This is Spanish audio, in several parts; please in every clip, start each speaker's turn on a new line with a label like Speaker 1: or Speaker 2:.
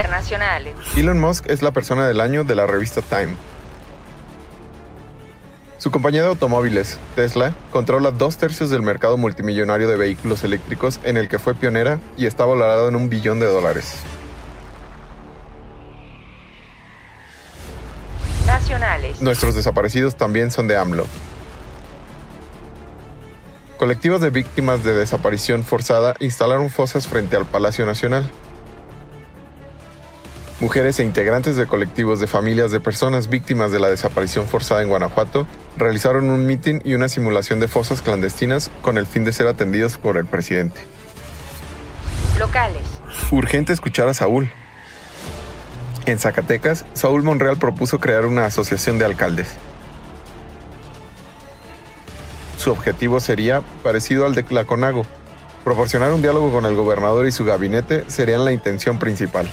Speaker 1: Internacionales.
Speaker 2: Elon Musk es la persona del año de la revista Time. Su compañía de automóviles, Tesla, controla dos tercios del mercado multimillonario de vehículos eléctricos en el que fue pionera y está valorado en un billón de dólares.
Speaker 1: Nacionales.
Speaker 2: Nuestros desaparecidos también son de AMLO. Colectivos de víctimas de desaparición forzada instalaron fosas frente al Palacio Nacional. Mujeres e integrantes de colectivos de familias de personas víctimas de la desaparición forzada en Guanajuato realizaron un mitin y una simulación de fosas clandestinas con el fin de ser atendidos por el presidente.
Speaker 1: Locales.
Speaker 2: Urgente escuchar a Saúl. En Zacatecas, Saúl Monreal propuso crear una asociación de alcaldes. Su objetivo sería parecido al de Claconago. Proporcionar un diálogo con el gobernador y su gabinete serían la intención principal.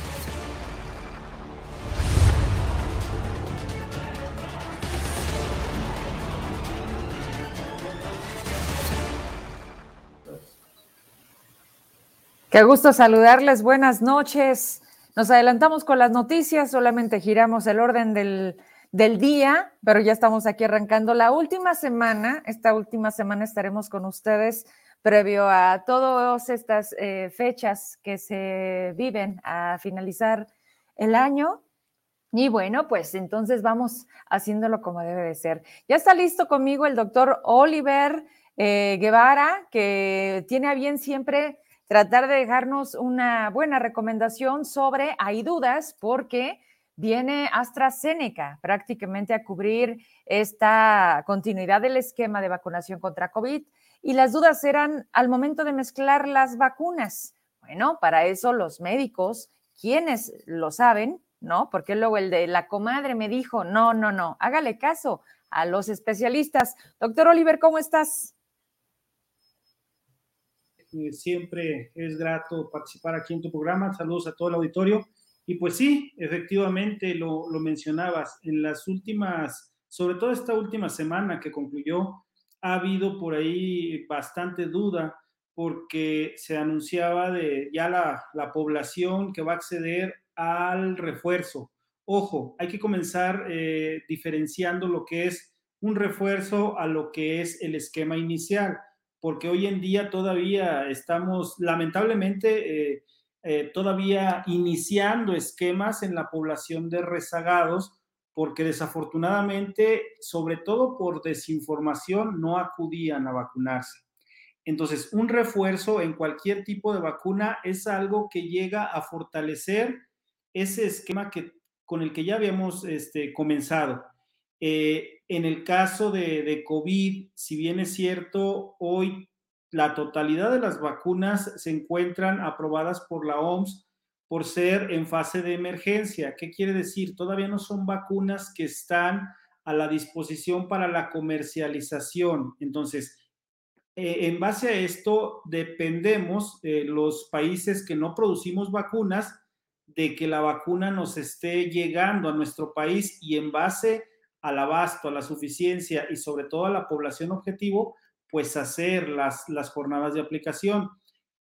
Speaker 3: Qué gusto saludarles, buenas noches. Nos adelantamos con las noticias, solamente giramos el orden del, del, día, pero ya estamos aquí arrancando la última semana. Esta última semana estaremos con ustedes previo a todas estas eh, fechas que se viven a finalizar el año. Y bueno, pues entonces vamos haciéndolo como debe de ser. Ya está listo conmigo el doctor Oliver eh, Guevara, que tiene a bien siempre tratar de dejarnos una buena recomendación sobre, hay dudas, porque viene AstraZeneca prácticamente a cubrir esta continuidad del esquema de vacunación contra COVID y las dudas eran al momento de mezclar las vacunas. Bueno, para eso los médicos, quienes lo saben, ¿no? Porque luego el de la comadre me dijo, no, no, no, hágale caso a los especialistas. Doctor Oliver, ¿cómo estás?
Speaker 4: Siempre es grato participar aquí en tu programa. Saludos a todo el auditorio. Y pues sí, efectivamente lo, lo mencionabas, en las últimas, sobre todo esta última semana que concluyó, ha habido por ahí bastante duda porque se anunciaba de ya la, la población que va a acceder al refuerzo. Ojo, hay que comenzar eh, diferenciando lo que es un refuerzo a lo que es el esquema inicial porque hoy en día todavía estamos, lamentablemente, eh, eh, todavía iniciando esquemas en la población de rezagados, porque desafortunadamente, sobre todo por desinformación, no acudían a vacunarse. Entonces, un refuerzo en cualquier tipo de vacuna es algo que llega a fortalecer ese esquema que, con el que ya habíamos este, comenzado. Eh, en el caso de, de, COVID, si bien es cierto, hoy la totalidad de las vacunas se encuentran aprobadas por la OMS por ser en fase de emergencia. ¿Qué quiere decir? Todavía no son vacunas que están a la disposición para la comercialización. Entonces, eh, en base a esto, dependemos, eh, los países que no producimos vacunas, de que la vacuna nos esté llegando a nuestro país y en base al abasto, a la suficiencia y sobre todo a la población objetivo, pues hacer las, las jornadas de aplicación.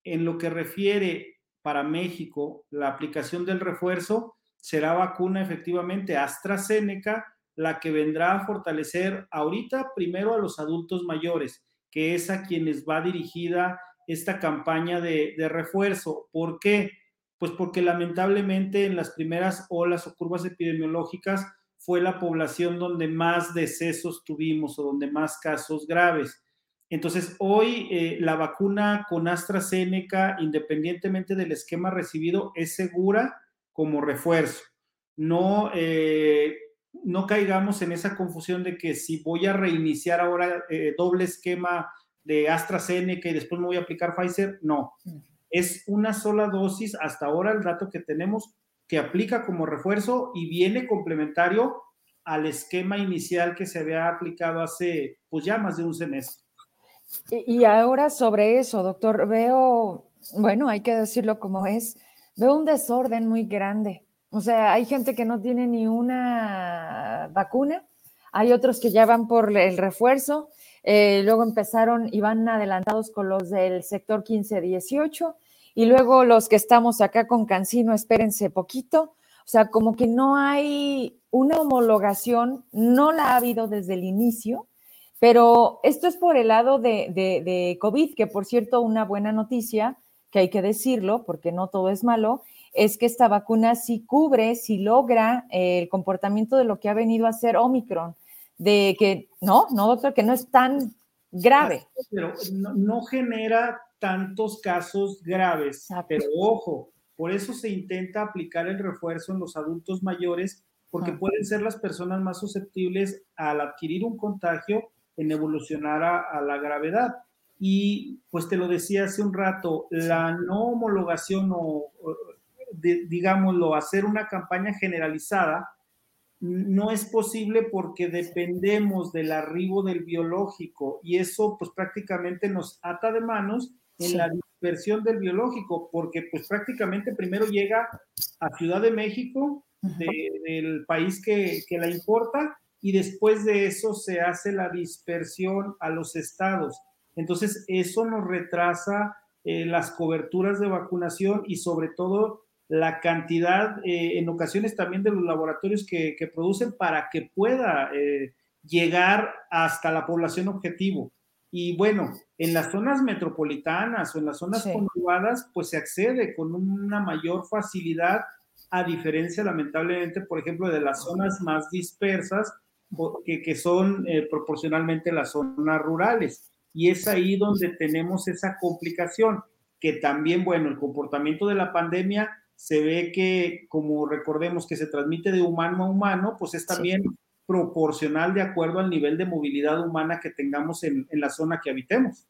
Speaker 4: En lo que refiere para México, la aplicación del refuerzo será vacuna efectivamente AstraZeneca, la que vendrá a fortalecer ahorita primero a los adultos mayores, que es a quienes va dirigida esta campaña de, de refuerzo. ¿Por qué? Pues porque lamentablemente en las primeras olas o curvas epidemiológicas fue la población donde más decesos tuvimos o donde más casos graves. Entonces, hoy eh, la vacuna con AstraZeneca, independientemente del esquema recibido, es segura como refuerzo. No, eh, no caigamos en esa confusión de que si voy a reiniciar ahora eh, doble esquema de AstraZeneca y después me voy a aplicar Pfizer, no. Es una sola dosis, hasta ahora el dato que tenemos, aplica como refuerzo y viene complementario al esquema inicial que se había aplicado hace pues ya más de un semestre.
Speaker 3: Y, y ahora sobre eso, doctor, veo, bueno, hay que decirlo como es, veo un desorden muy grande. O sea, hay gente que no tiene ni una vacuna, hay otros que ya van por el refuerzo, eh, luego empezaron y van adelantados con los del sector 15-18 y luego los que estamos acá con Cancino, espérense poquito. O sea, como que no hay una homologación, no la ha habido desde el inicio, pero esto es por el lado de, COVID, que por cierto, una buena noticia, que hay que decirlo, porque no todo es malo, es que esta vacuna sí cubre, sí logra eh, el comportamiento de lo que ha venido a ser Omicron, de que, no, no, doctor, que no es tan grave.
Speaker 4: Pero no, genera tantos casos graves, pero ojo, por eso se intenta aplicar el refuerzo en los adultos mayores, porque ah. pueden ser las personas más susceptibles al adquirir un contagio en evolucionar a, la gravedad. Y pues te lo decía hace un rato, la no homologación o, digámoslo, hacer una campaña generalizada no es posible porque dependemos del arribo del biológico y eso pues prácticamente nos ata de manos en la dispersión del biológico, porque pues prácticamente primero llega a Ciudad de México, del país que, que, la importa, y después de eso se hace la dispersión a los estados. Entonces, eso nos retrasa eh, las coberturas de vacunación y sobre todo la cantidad, eh, en ocasiones también de los laboratorios que, que producen para que pueda eh, llegar hasta la población objetivo. Y bueno, en las zonas metropolitanas o en las zonas conurbadas, pues se accede con una mayor facilidad, a diferencia, lamentablemente, por ejemplo, de las zonas más dispersas, que, que son eh, proporcionalmente las zonas rurales. Y es ahí donde tenemos esa complicación, que también, bueno, el comportamiento de la pandemia se ve que, como recordemos que se transmite de humano a humano, pues es también proporcional de acuerdo al nivel de movilidad humana que tengamos en, la zona que habitemos.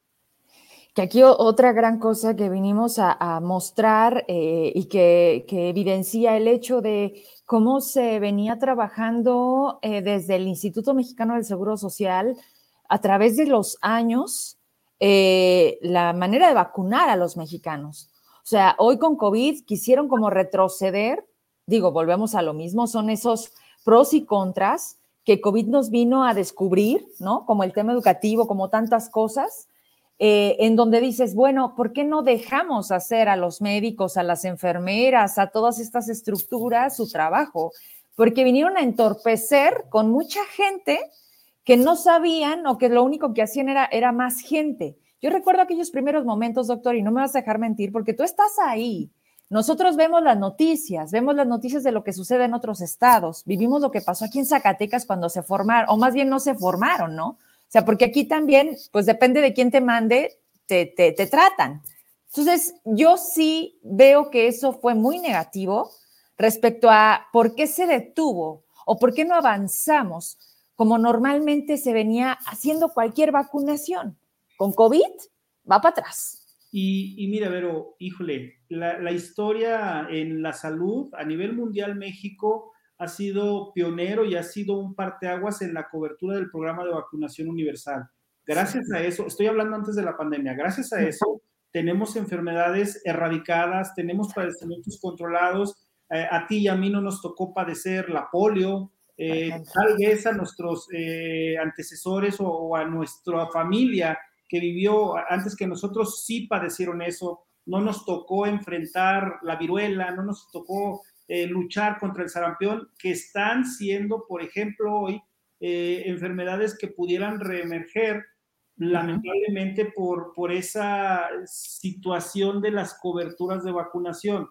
Speaker 3: Que aquí otra gran cosa que vinimos a, mostrar eh, y que, evidencia el hecho de cómo se venía trabajando eh, desde el Instituto Mexicano del Seguro Social a través de los años eh, la manera de vacunar a los mexicanos. O sea, hoy con COVID quisieron como retroceder, digo, volvemos a lo mismo, son esos pros y contras, que COVID nos vino a descubrir, ¿no? Como el tema educativo, como tantas cosas, eh, en donde dices, bueno, ¿por qué no dejamos hacer a los médicos, a las enfermeras, a todas estas estructuras su trabajo? Porque vinieron a entorpecer con mucha gente que no sabían o que lo único que hacían era, era más gente. Yo recuerdo aquellos primeros momentos, doctor, y no me vas a dejar mentir, porque tú estás ahí, nosotros vemos las noticias, vemos las noticias de lo que sucede en otros estados, vivimos lo que pasó aquí en Zacatecas cuando se formaron, o más bien no se formaron, ¿no? O sea, porque aquí también, pues depende de quién te mande, te, te, te tratan. Entonces, yo sí veo que eso fue muy negativo respecto a por qué se detuvo o por qué no avanzamos como normalmente se venía haciendo cualquier vacunación. Con COVID va para atrás.
Speaker 4: Y, mira, Vero, híjole, la, historia en la salud a nivel mundial, México ha sido pionero y ha sido un parteaguas en la cobertura del programa de vacunación universal. Gracias a eso, estoy hablando antes de la pandemia, gracias a eso tenemos enfermedades erradicadas, tenemos padecimientos controlados. Eh, a ti y a mí no nos tocó padecer la polio, eh, tal vez a nuestros eh, antecesores o, a nuestra familia que vivió antes que nosotros sí padecieron eso, no nos tocó enfrentar la viruela, no nos tocó eh, luchar contra el sarampión, que están siendo, por ejemplo, hoy eh, enfermedades que pudieran reemerger lamentablemente por, por esa situación de las coberturas de vacunación.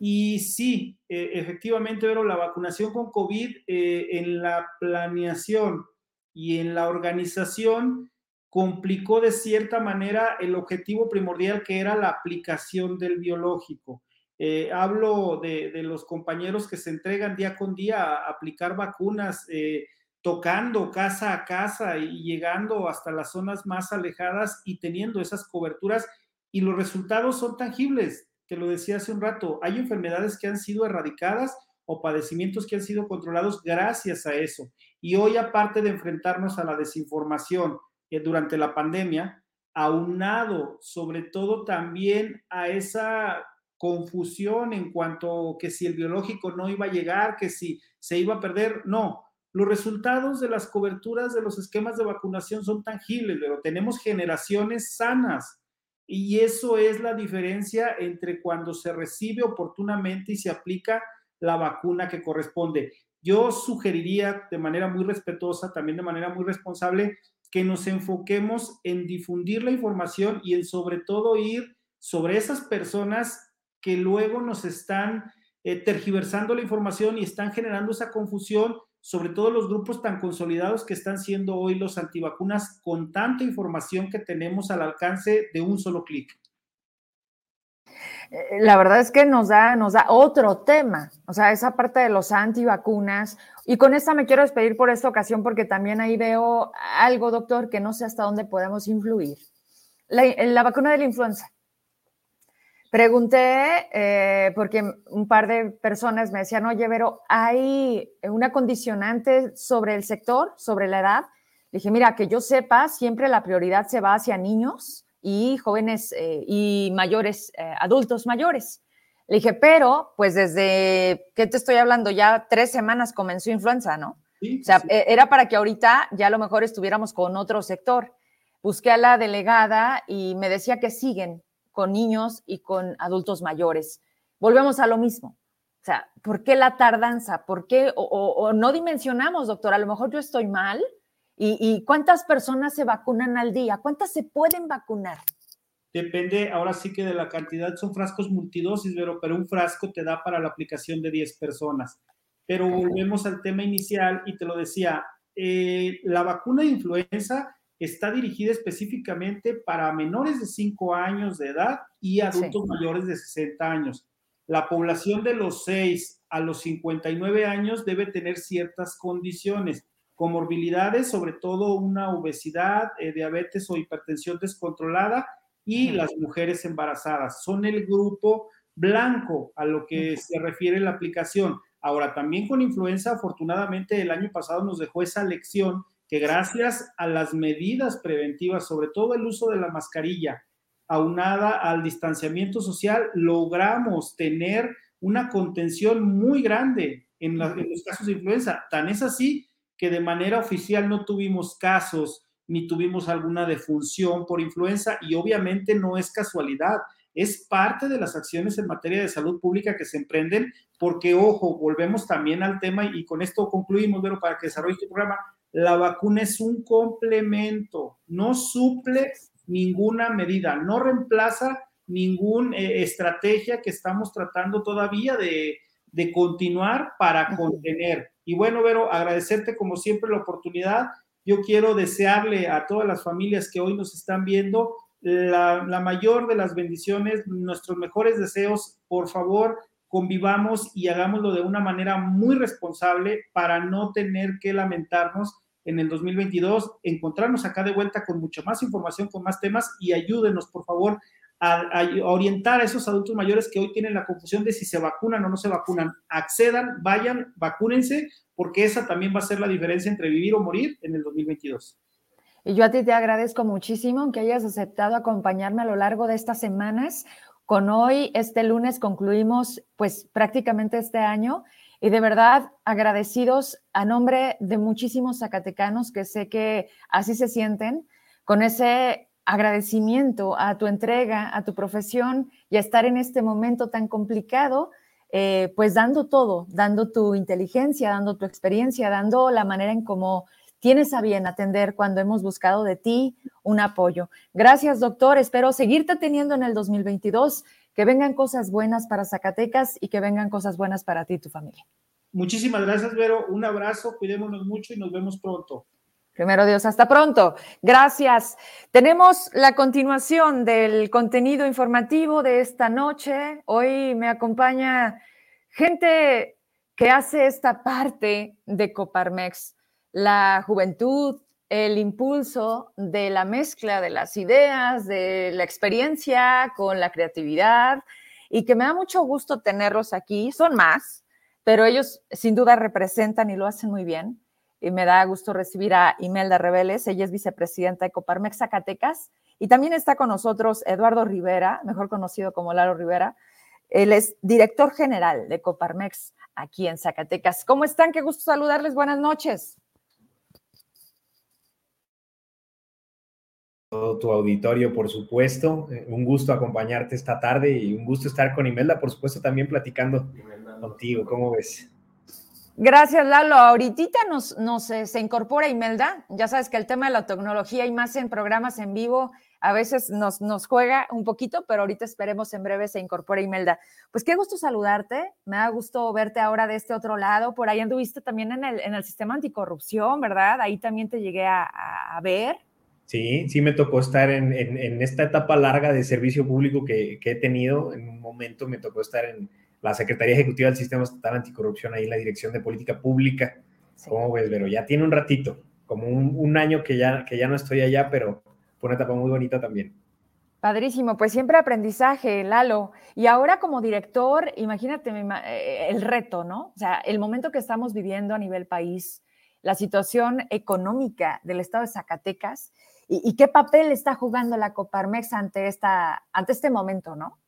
Speaker 4: Y sí, eh, efectivamente, pero la vacunación con COVID en la planeación y en la organización complicó de cierta manera el objetivo primordial que era la aplicación del biológico. Eh, hablo de, los compañeros que se entregan día con día a aplicar vacunas, eh, tocando casa a casa y llegando hasta las zonas más alejadas y teniendo esas coberturas y los resultados son tangibles. Te lo decía hace un rato, hay enfermedades que han sido erradicadas o padecimientos que han sido controlados gracias a eso. Y hoy, aparte de enfrentarnos a la desinformación, durante la pandemia, aunado sobre todo también a esa confusión en cuanto que si el biológico no iba a llegar, que si se iba a perder, no. Los resultados de las coberturas de los esquemas de vacunación son tangibles, pero tenemos generaciones sanas Y eso es la diferencia entre cuando se recibe oportunamente y se aplica la vacuna que corresponde. Yo sugeriría de manera muy respetuosa, también de manera muy responsable, que nos enfoquemos en difundir la información y en sobre todo ir sobre esas personas que luego nos están eh, tergiversando la información y están generando esa confusión, sobre todo los grupos tan consolidados que están siendo hoy los antivacunas con tanta información que tenemos al alcance de un solo clic.
Speaker 3: Eh, la verdad es que nos da, nos da otro tema, o sea, esa parte de los antivacunas. Y con esta me quiero despedir por esta ocasión porque también ahí veo algo, doctor, que no sé hasta dónde podemos influir. La, la vacuna de la influenza. Pregunté, eh, porque un par de personas me decían, oye, pero ¿hay una condicionante sobre el sector, sobre la edad? Le dije, mira, que yo sepa, siempre la prioridad se va hacia niños y jóvenes eh, y mayores, eh, adultos mayores. Le dije, pero, pues desde, ¿qué te estoy hablando? Ya tres semanas comenzó influenza, ¿no? o sea, e, era para que ahorita ya a lo mejor estuviéramos con otro sector. Busqué a la delegada y me decía que siguen, con niños y con adultos mayores. Volvemos a lo mismo. O sea, ¿por qué la tardanza? ¿Por qué? O, no dimensionamos, doctor, a lo mejor yo estoy mal. ¿Y, cuántas personas se vacunan al día? ¿Cuántas se pueden vacunar?
Speaker 4: Depende, ahora sí que de la cantidad, son frascos multidosis, pero, pero un frasco te da para la aplicación de 10 personas. Pero volvemos al tema inicial y te lo decía, eh, la vacuna de influenza está dirigida específicamente para menores de 5 años de edad y adultos mayores de 60 años. La población de los 6 a los 59 años debe tener ciertas condiciones, comorbilidades, sobre todo una obesidad, eh, diabetes o hipertensión descontrolada y las mujeres embarazadas. Son el grupo blanco a lo que se refiere la aplicación. Ahora, también con influenza, afortunadamente el año pasado nos dejó esa lección que gracias a las medidas preventivas, sobre todo el uso de la mascarilla, aunada al distanciamiento social, logramos tener una contención muy grande en, los casos de influenza. Tan es así que de manera oficial no tuvimos casos ni tuvimos alguna defunción por influenza y obviamente no es casualidad, es parte de las acciones en materia de salud pública que se emprenden, porque ojo, volvemos también al tema y con esto concluimos, pero para que desarrolle este programa, la vacuna es un complemento, no suple ninguna medida, no reemplaza ninguna eh, estrategia que estamos tratando todavía de, continuar para contener. Y bueno, Vero, agradecerte como siempre la oportunidad. Yo quiero desearle a todas las familias que hoy nos están viendo la, la mayor de las bendiciones, nuestros mejores deseos. Por favor, convivamos y hagámoslo de una manera muy responsable para no tener que lamentarnos en el 2022, encontrarnos acá de vuelta con mucha más información, con más temas y ayúdenos, por favor, a, orientar a esos adultos mayores que hoy tienen la confusión de si se vacunan o no se vacunan. Accedan, vayan, vacúnense, porque esa también va a ser la diferencia entre vivir o morir en el 2022.
Speaker 3: Y yo a ti te agradezco muchísimo que hayas aceptado acompañarme a lo largo de estas semanas. Con hoy, este lunes, concluimos pues prácticamente este año y de verdad, agradecidos a nombre de muchísimos zacatecanos que sé que así se sienten, con ese agradecimiento a tu entrega, a tu profesión y a estar en este momento tan complicado, eh, pues dando todo, dando tu inteligencia, dando tu experiencia, dando la manera en cómo tienes a bien atender cuando hemos buscado de ti un apoyo. Gracias, doctor. Espero seguirte teniendo en el 2022 que vengan cosas buenas para Zacatecas y que vengan cosas buenas para ti y tu familia.
Speaker 4: Muchísimas gracias, Vero. Un abrazo, cuidémonos mucho y nos vemos pronto.
Speaker 3: Primero Dios, hasta pronto. Gracias. Tenemos la continuación del contenido informativo de esta noche. Hoy me acompaña gente que hace esta parte de Coparmex, la juventud, el impulso de la mezcla de las ideas, de la experiencia con la creatividad y que me da mucho gusto tenerlos aquí. Son más, pero ellos sin duda representan y lo hacen muy bien. Y me da gusto recibir a Imelda Reveles, ella es vicepresidenta de Coparmex Zacatecas. Y también está con nosotros Eduardo Rivera, mejor conocido como Lalo Rivera. Él es director general de Coparmex aquí en Zacatecas. ¿Cómo están? Qué gusto saludarles. Buenas noches.
Speaker 5: todo tu auditorio, por supuesto. Eh, un gusto acompañarte esta tarde y un gusto estar con Imelda, por supuesto, también platicando contigo. ¿Cómo ves?
Speaker 3: Gracias, Lalo. Ahorita nos, nos eh, se incorpora Imelda. Ya sabes que el tema de la tecnología y más en programas en vivo a veces nos, nos juega un poquito, pero ahorita esperemos en breve se incorpore Imelda. Pues qué gusto saludarte. Me da gusto verte ahora de este otro lado. Por ahí anduviste también en el, en el sistema anticorrupción, ¿verdad? Ahí también te llegué a, a ver.
Speaker 5: Sí, sí me tocó estar en, en, en esta etapa larga de servicio público que, que he tenido. En un momento me tocó estar en la Secretaría Ejecutiva del Sistema Estatal Anticorrupción, ahí en la Dirección de Política Pública. Sí. ¿Cómo ves, Pero Ya tiene un ratito, como un, un, año que ya, que ya no estoy allá, pero fue una etapa muy bonita también.
Speaker 3: Padrísimo, pues siempre aprendizaje, Lalo. Y ahora como director, imagínate eh, el reto, ¿no? O sea, el momento que estamos viviendo a nivel país, la situación económica del estado de Zacatecas y, y qué papel está jugando la Coparmex ante, esta, ante este momento, ¿no?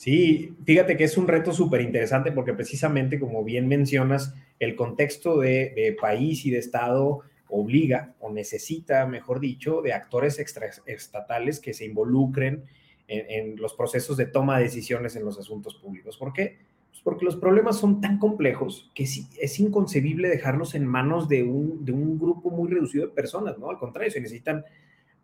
Speaker 5: Sí, fíjate que es un reto súper interesante porque precisamente, como bien mencionas, el contexto de, país y de Estado obliga o necesita, mejor dicho, de actores extraestatales que se involucren en, en, los procesos de toma de decisiones en los asuntos públicos. ¿Por qué? Pues porque los problemas son tan complejos que es, es inconcebible dejarlos en manos de un, de un grupo muy reducido de personas, ¿no? Al contrario, se necesitan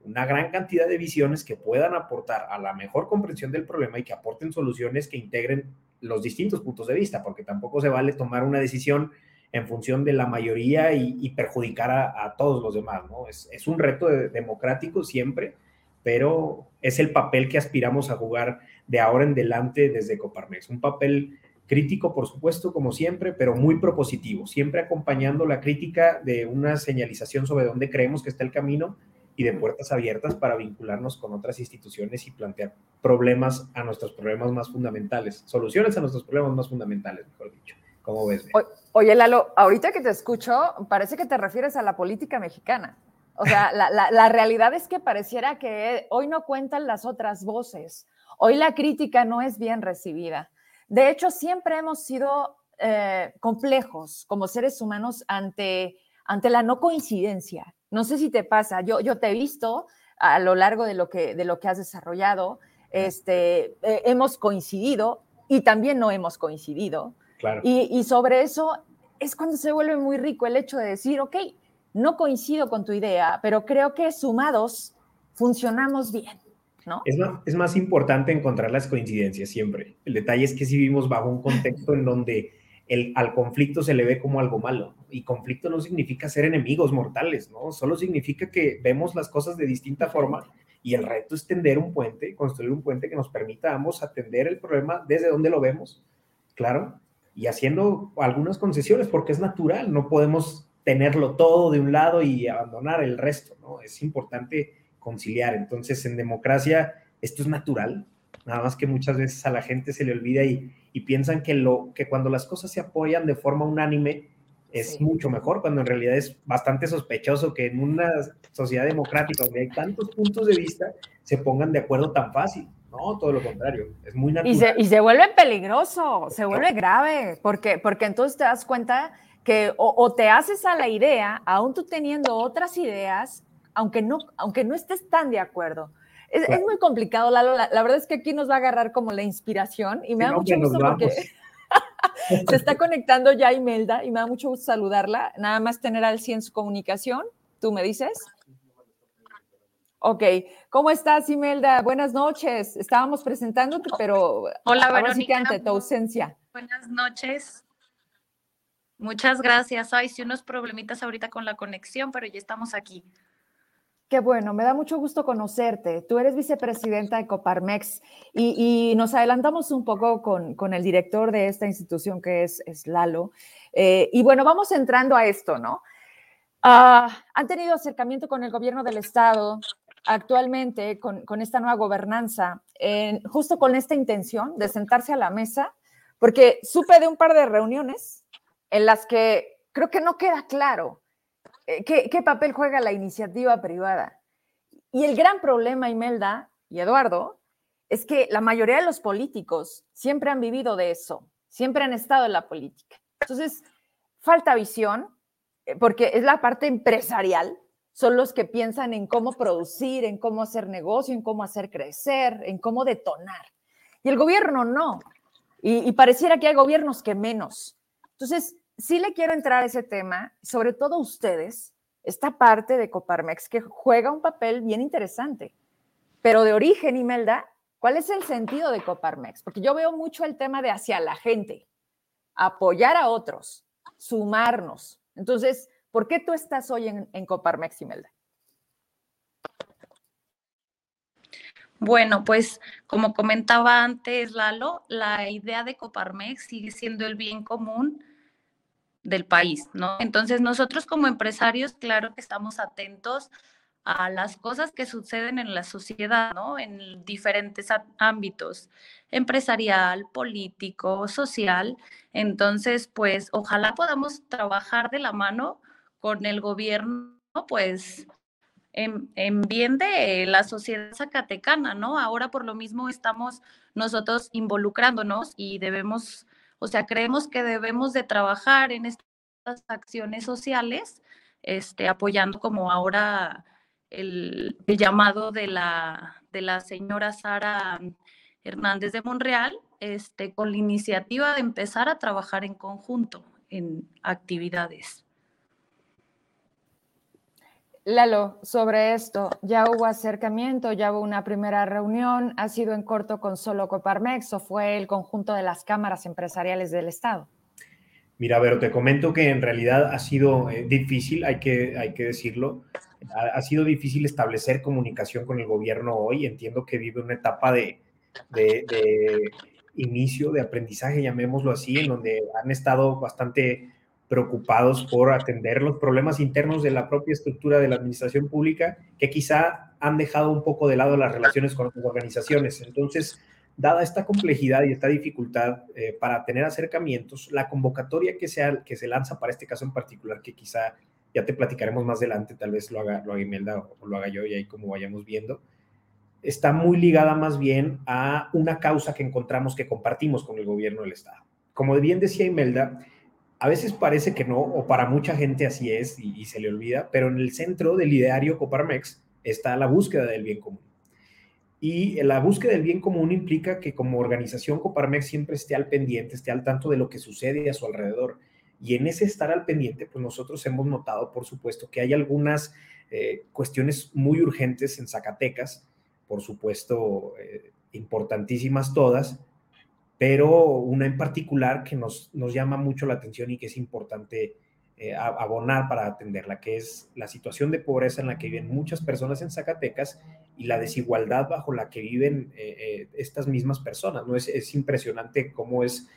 Speaker 5: una gran cantidad de visiones que puedan aportar a la mejor comprensión del problema y que aporten soluciones que integren los distintos puntos de vista, porque tampoco se vale tomar una decisión en función de la mayoría y, perjudicar a, todos los demás, ¿no? Es, es un reto de, democrático siempre, pero es el papel que aspiramos a jugar de ahora en adelante desde Coparmex. Un papel crítico, por supuesto, como siempre, pero muy propositivo, siempre acompañando la crítica de una señalización sobre dónde creemos que está el camino y de puertas abiertas para vincularnos con otras instituciones y plantear problemas a nuestros problemas más fundamentales, soluciones a nuestros problemas más fundamentales, mejor dicho. ¿Cómo ves?
Speaker 3: O, oye, Lalo, ahorita que te escucho, parece que te refieres a la política mexicana. O sea, la, la, la realidad es que pareciera que hoy no cuentan las otras voces. Hoy la crítica no es bien recibida. De hecho, siempre hemos sido eh, complejos como seres humanos ante, ante la no coincidencia. No sé si te pasa, yo, yo te he visto a lo largo de lo que, de lo que has desarrollado, este, eh, hemos coincidido y también no hemos coincidido.
Speaker 5: Claro.
Speaker 3: Y, y, sobre eso es cuando se vuelve muy rico el hecho de decir, ok, no coincido con tu idea, pero creo que sumados funcionamos bien. ¿No?
Speaker 5: Es, más, es más importante encontrar las coincidencias siempre. El detalle es que si vivimos bajo un contexto en donde el, al conflicto se le ve como algo malo. Y conflicto no significa ser enemigos mortales, ¿no? Solo significa que vemos las cosas de distinta forma y el reto es tender un puente, construir un puente que nos permita a ambos atender el problema desde donde lo vemos, claro, y haciendo algunas concesiones, porque es natural, no podemos tenerlo todo de un lado y abandonar el resto, ¿no? Es importante conciliar. Entonces, en democracia, esto es natural, nada más que muchas veces a la gente se le olvida y, y piensan que, lo, que cuando las cosas se apoyan de forma unánime es sí. mucho mejor, cuando en realidad es bastante sospechoso que en una sociedad democrática donde hay tantos puntos de vista se pongan de acuerdo tan fácil. No, todo lo contrario, es muy natural.
Speaker 3: Y se, y se vuelve peligroso, se vuelve grave, porque, porque entonces te das cuenta que o, o, te haces a la idea, aún tú teniendo otras ideas, aunque no, aunque no estés tan de acuerdo. Es, claro. es, muy complicado, Lalo. La, la, verdad es que aquí nos va a agarrar como la inspiración y me sí, da no, mucho gusto porque se está conectando ya Imelda y me da mucho gusto saludarla. Nada más tener al 100 su comunicación. ¿Tú me dices? Ok, ¿cómo estás, Imelda? Buenas noches. Estábamos presentándote, pero
Speaker 6: Hola,
Speaker 3: ahora sí que ante tu ausencia.
Speaker 6: Buenas noches. Muchas gracias. Hay sí unos problemitas ahorita con la conexión, pero ya estamos aquí.
Speaker 3: Qué bueno, me da mucho gusto conocerte. Tú eres vicepresidenta de Coparmex y, y nos adelantamos un poco con, con, el director de esta institución que es, es Lalo. Eh, y bueno, vamos entrando a esto, ¿no? Uh, han tenido acercamiento con el gobierno del Estado actualmente con, con esta nueva gobernanza, eh, justo con esta intención de sentarse a la mesa, porque supe de un par de reuniones en las que creo que no queda claro ¿Qué, ¿qué, papel juega la iniciativa privada? Y el gran problema, Imelda y Eduardo, es que la mayoría de los políticos siempre han vivido de eso, siempre han estado en la política. Entonces, falta visión, eh, porque es la parte empresarial, son los que piensan en cómo producir, en cómo hacer negocio, en cómo hacer crecer, en cómo detonar. Y el gobierno no. Y, pareciera que hay gobiernos que menos. Entonces, sí le quiero entrar a ese tema, sobre todo ustedes, esta parte de Coparmex que juega un papel bien interesante. Pero de origen, Imelda, ¿cuál es el sentido de Coparmex? Porque yo veo mucho el tema de hacia la gente, apoyar a otros, sumarnos. Entonces, ¿por qué tú estás hoy en, en Coparmex, Imelda?
Speaker 6: Bueno, pues como comentaba antes Lalo, la idea de Coparmex sigue siendo el bien común del país, ¿no? Entonces nosotros como empresarios, claro que estamos atentos a las cosas que suceden en la sociedad, ¿no? En diferentes ámbitos, empresarial, político, social. Entonces, pues ojalá podamos trabajar de la mano con el gobierno, pues en, bien de la sociedad zacatecana, ¿no? Ahora por lo mismo estamos nosotros involucrándonos y debemos, o sea, creemos que debemos de trabajar en estas acciones sociales, este, apoyando como ahora el, llamado de la, de la señora Sara Hernández de Monreal, este, con la iniciativa de empezar a trabajar en conjunto en actividades.
Speaker 3: Lalo, sobre esto, ya hubo acercamiento, ya hubo una primera reunión, ¿ha sido en corto con solo Coparmex o fue el conjunto de las cámaras empresariales del Estado?
Speaker 5: Mira, pero te comento que en realidad ha sido eh, difícil, hay que, hay que decirlo, ha, sido difícil establecer comunicación con el gobierno hoy. Entiendo que vive una etapa de, de inicio, de aprendizaje, llamémoslo así, en donde han estado bastante preocupados por atender los problemas internos de la propia estructura de la administración pública que quizá han dejado un poco de lado las relaciones con otras organizaciones. Entonces, dada esta complejidad y esta dificultad eh, para tener acercamientos, la convocatoria que, sea, que se lanza para este caso en particular, que quizá ya te platicaremos más adelante, tal vez lo haga, lo haga Imelda o lo haga yo y ahí como vayamos viendo, está muy ligada más bien a una causa que encontramos que compartimos con el gobierno del Estado. Como bien decía Imelda, a veces parece que no, o para mucha gente así es y, se le olvida, pero en el centro del ideario Coparmex está la búsqueda del bien común. Y la búsqueda del bien común implica que como organización Coparmex siempre esté al pendiente, esté al tanto de lo que sucede a su alrededor. Y en ese estar al pendiente, pues nosotros hemos notado, por supuesto, que hay algunas eh, cuestiones muy urgentes en Zacatecas, por supuesto, eh, importantísimas todas, pero una en particular que nos, nos llama mucho la atención y que es importante eh, abonar para atenderla, que es la situación de pobreza en la que viven muchas personas en Zacatecas y la desigualdad bajo la que viven eh, eh, estas mismas personas. ¿no? Es, es impresionante cómo es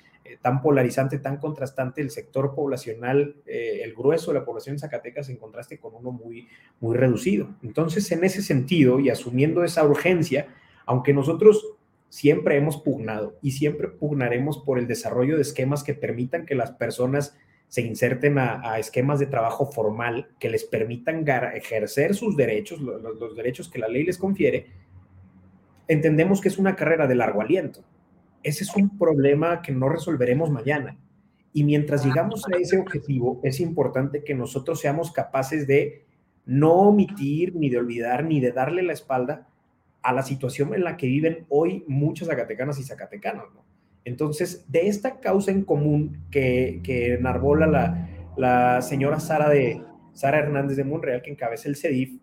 Speaker 5: tan polarizante, tan contrastante el sector poblacional, el grueso de la población en Zacatecas en contraste con uno muy, muy reducido. Entonces, en ese sentido y asumiendo esa urgencia, aunque nosotros siempre hemos pugnado y siempre pugnaremos por el desarrollo de esquemas que permitan que las personas se inserten a, esquemas de trabajo formal que les permitan ejercer sus derechos, los, derechos que la ley les confiere, entendemos que es una carrera de largo aliento. Ese es un problema que no resolveremos mañana. Y mientras llegamos a ese objetivo, es importante que nosotros seamos capaces de no omitir, ni de olvidar, ni de darle la espalda a la situación en la que viven hoy muchas zacatecanas y zacatecanos. ¿no? Entonces, de esta causa en común que, que enarbola la, la señora Sara, de, Sara Hernández de Monreal, que encabeza el CEDIF,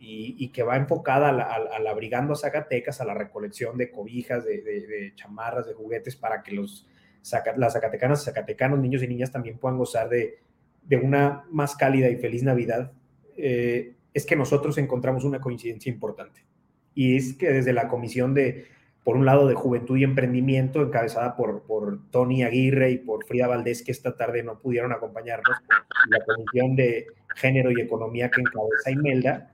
Speaker 5: y, que va enfocada al abrigando a Zacatecas, a la recolección de cobijas, de, chamarras, de juguetes, para que los, las zacatecanas y zacatecanos, niños y niñas, también puedan gozar de, una más cálida y feliz Navidad, eh, es que nosotros encontramos una coincidencia importante y es que desde la comisión de, por un lado, de Juventud y Emprendimiento, encabezada por, por Tony Aguirre y por Frida Valdés, que esta tarde no pudieron acompañarnos, la comisión de Género y Economía que encabeza Imelda,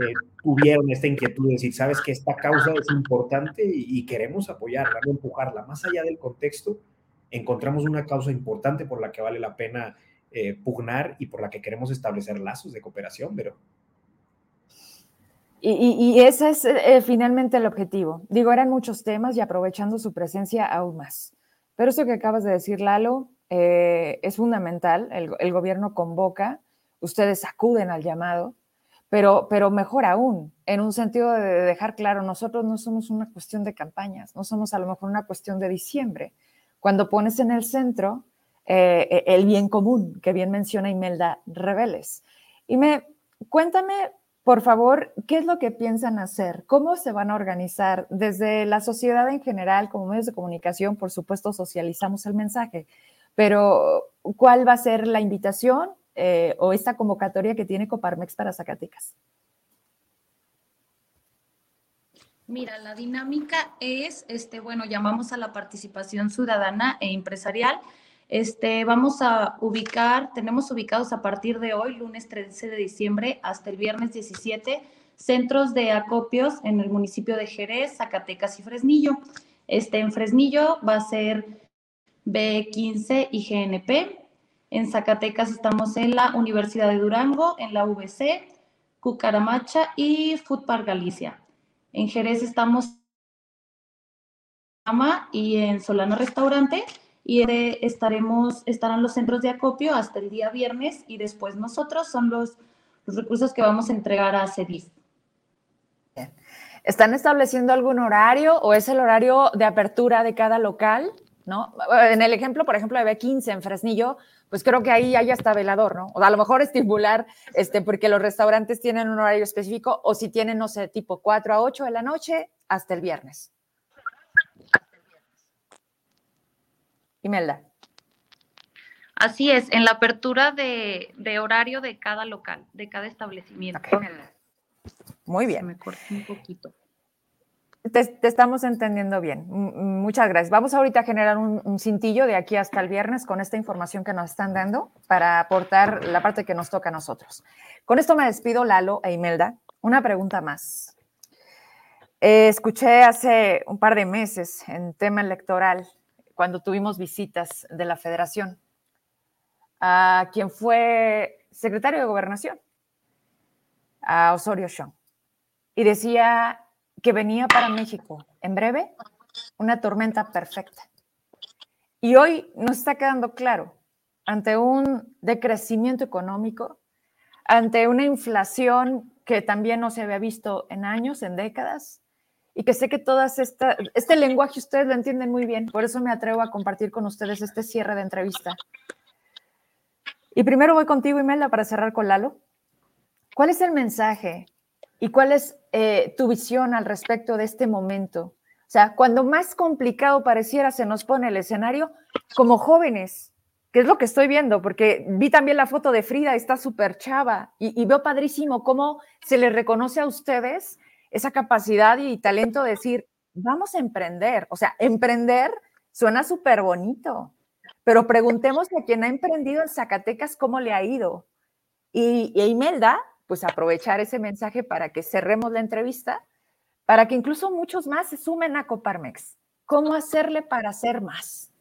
Speaker 5: eh, tuvieron esta inquietud de decir, sabes que esta causa es importante y, queremos apoyarla, no empujarla. Más allá del contexto, encontramos una causa importante por la que vale la pena eh, pugnar y por la que queremos establecer lazos de cooperación, pero
Speaker 3: y, ese es eh, finalmente el objetivo. Digo, eran muchos temas y aprovechando su presencia aún más. Pero eso que acabas de decir, Lalo, eh, es fundamental. El, gobierno convoca, ustedes acuden al llamado, pero, pero mejor aún, en un sentido de dejar claro, nosotros no somos una cuestión de campañas, no somos a lo mejor una cuestión de diciembre. Cuando pones en el centro eh, eh, el bien común, que bien menciona Imelda Reveles. Y me, cuéntame, por favor, ¿qué es lo que piensan hacer? ¿Cómo se van a organizar? Desde la sociedad en general, como medios de comunicación, por supuesto, socializamos el mensaje, pero ¿cuál va a ser la invitación eh, o esta convocatoria que tiene Coparmex para Zacatecas?
Speaker 6: Mira, la dinámica es, este, bueno, llamamos a la participación ciudadana e empresarial. Este, vamos a ubicar, tenemos ubicados a partir de hoy, lunes 13 de diciembre, hasta el viernes 17, centros de acopios en el municipio de Jerez, Zacatecas y Fresnillo. Este, en Fresnillo va a ser B15 y GNP, en Zacatecas estamos en la Universidad de Durango, en la VC, Cucaramacha y Food Park Galicia. En Jerez estamos y en Solano Restaurante y estaremos, estarán los centros de acopio hasta el día viernes y después nosotros son los, los recursos que vamos a entregar a CEDIF.
Speaker 3: ¿Están estableciendo algún horario o es el horario de apertura de cada local? ¿no? En el ejemplo, por ejemplo, de B15 en Fresnillo, pues creo que ahí hay hasta velador, ¿no? O a lo mejor estimular, este, porque los restaurantes tienen un horario específico, o si tienen, no sé, tipo 4 a 8 de la noche hasta el viernes. Imelda.
Speaker 6: Así es, en la apertura de, horario de cada local, de cada establecimiento.
Speaker 3: Muy bien.
Speaker 6: me corté un poquito.
Speaker 3: Te, estamos entendiendo bien. Muchas gracias. Vamos ahorita a generar un, cintillo de aquí hasta el viernes con esta información que nos están dando para aportar la parte que nos toca a nosotros. Con esto me despido, Lalo e Imelda. Una pregunta más. Eh, escuché hace un par de meses en tema electoral, cuando tuvimos visitas de la federación, a quien fue secretario de gobernación, a Osorio Chong, y decía que venía para México en breve una tormenta perfecta. Y hoy nos está quedando claro, ante un decrecimiento económico, ante una inflación que también no se había visto en años, en décadas, y que sé que todas esta, este lenguaje ustedes lo entienden muy bien, por eso me atrevo a compartir con ustedes este cierre de entrevista. Y primero voy contigo, Imelda, para cerrar con Lalo. ¿Cuál es el mensaje ¿Y cuál es eh, tu visión al respecto de este momento? O sea, cuando más complicado pareciera se nos pone el escenario, como jóvenes, que es lo que estoy viendo, porque vi también la foto de Frida, está súper chava, y, veo padrísimo cómo se les reconoce a ustedes esa capacidad y talento de decir, vamos a emprender. O sea, emprender suena súper bonito, pero preguntemos a quien ha emprendido en Zacatecas cómo le ha ido. Y, y Imelda pues aprovechar ese mensaje para que cerremos la entrevista, para que incluso muchos más se sumen a Coparmex. ¿Cómo hacerle para hacer más?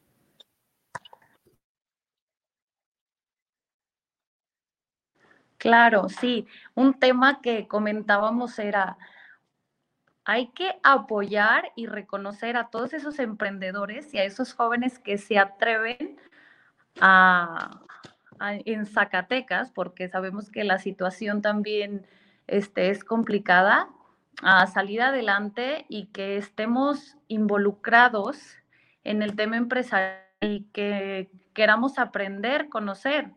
Speaker 6: Claro, sí. Un tema que comentábamos era, hay que apoyar y reconocer a todos esos emprendedores y a esos jóvenes que se atreven a, en Zacatecas, porque sabemos que la situación también este, es complicada, a salir adelante y que estemos involucrados en el tema empresarial y que queramos aprender, conocer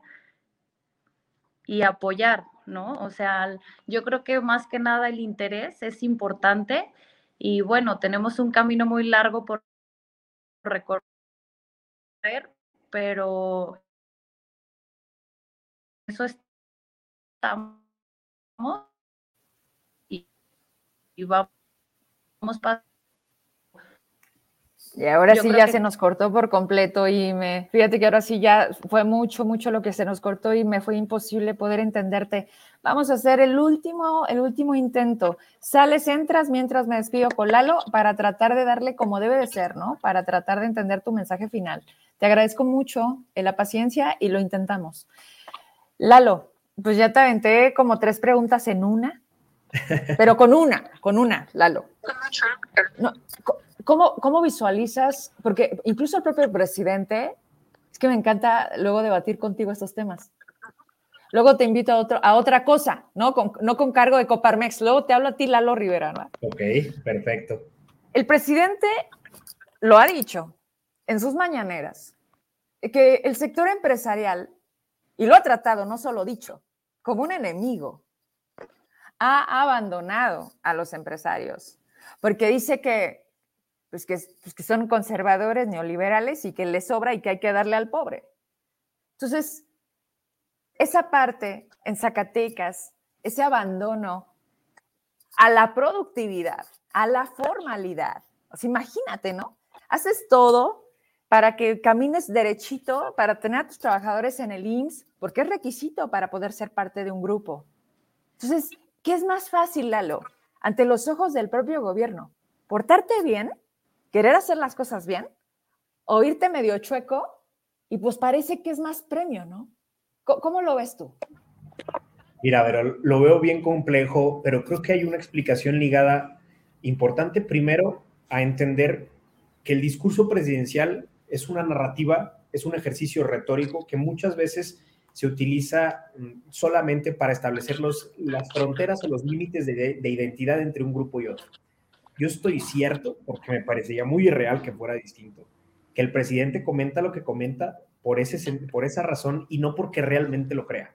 Speaker 6: y apoyar, ¿no? O sea, yo creo que más que nada el interés es importante y bueno, tenemos un camino muy largo por recorrer, pero eso estamos y, vamos
Speaker 3: y ahora sí ya se nos cortó por completo y me, fíjate que ahora sí ya fue mucho, mucho lo que se nos cortó y me fue imposible poder entenderte. Vamos a hacer el último, el último intento. Sales, entras mientras me despido con Lalo para tratar de darle como debe de ser, ¿no? Para tratar de entender tu mensaje final. Te agradezco mucho la paciencia y lo intentamos. Lalo, pues ya te aventé como tres preguntas en una, pero con una, con una, Lalo. ¿Cómo, ¿Cómo visualizas? Porque incluso el propio presidente, es que me encanta luego debatir contigo estos temas. luego te invito a, otro, a otra cosa, ¿no? Con, no con cargo de Coparmex. Luego te hablo a ti, Lalo Rivera, ¿no?
Speaker 5: Ok, perfecto.
Speaker 3: El presidente lo ha dicho en sus mañaneras, que el sector empresarial, y lo ha tratado, no solo dicho, como un enemigo, ha abandonado a los empresarios, porque dice que, pues que, pues que son conservadores, neoliberales y que les sobra y que hay que darle al pobre. Entonces, esa parte en Zacatecas, ese abandono a la productividad, a la formalidad. O imagínate, ¿no? Haces todo para que camines derechito, para tener a tus trabajadores en el IMSS, porque es requisito para poder ser parte de un grupo. Entonces, ¿qué es más fácil, Lalo? Ante los ojos del propio gobierno, portarte bien, querer hacer las cosas bien, o irte medio chueco, y pues parece que es más premio, ¿no? ¿Cómo lo ves tú?
Speaker 5: Mira, pero lo veo bien complejo, pero creo que hay una explicación ligada importante primero a entender que el discurso presidencial es una narrativa, es un ejercicio retórico que muchas veces se utiliza mm, solamente para establecer los, las fronteras o los límites de, de identidad entre un grupo y otro. Yo estoy cierto, porque me parecería muy irreal que fuera distinto, que el presidente comenta lo que comenta por, esa razón y no porque realmente lo crea.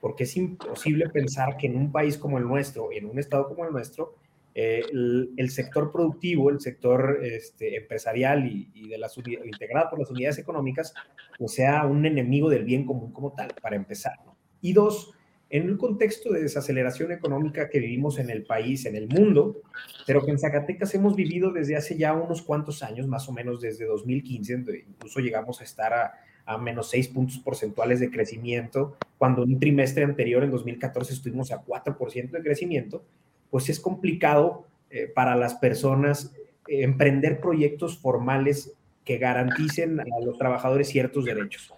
Speaker 5: Porque es imposible pensar que en un país como el nuestro, en un estado como el nuestro, eh, el, sector productivo, el sector este, empresarial y, de las integrado por las unidades económicas, pues sea un enemigo del bien común como tal, para empezar. Y dos, en un contexto de desaceleración económica que vivimos en el país, en el mundo, pero que en Zacatecas hemos vivido desde hace ya unos cuantos años, más o menos desde 2015, incluso llegamos a estar a, menos 6 puntos porcentuales de crecimiento, cuando un trimestre anterior, en 2014, estuvimos a 4% de crecimiento, pues es complicado eh, para las personas eh, emprender proyectos formales que garanticen a los trabajadores ciertos derechos.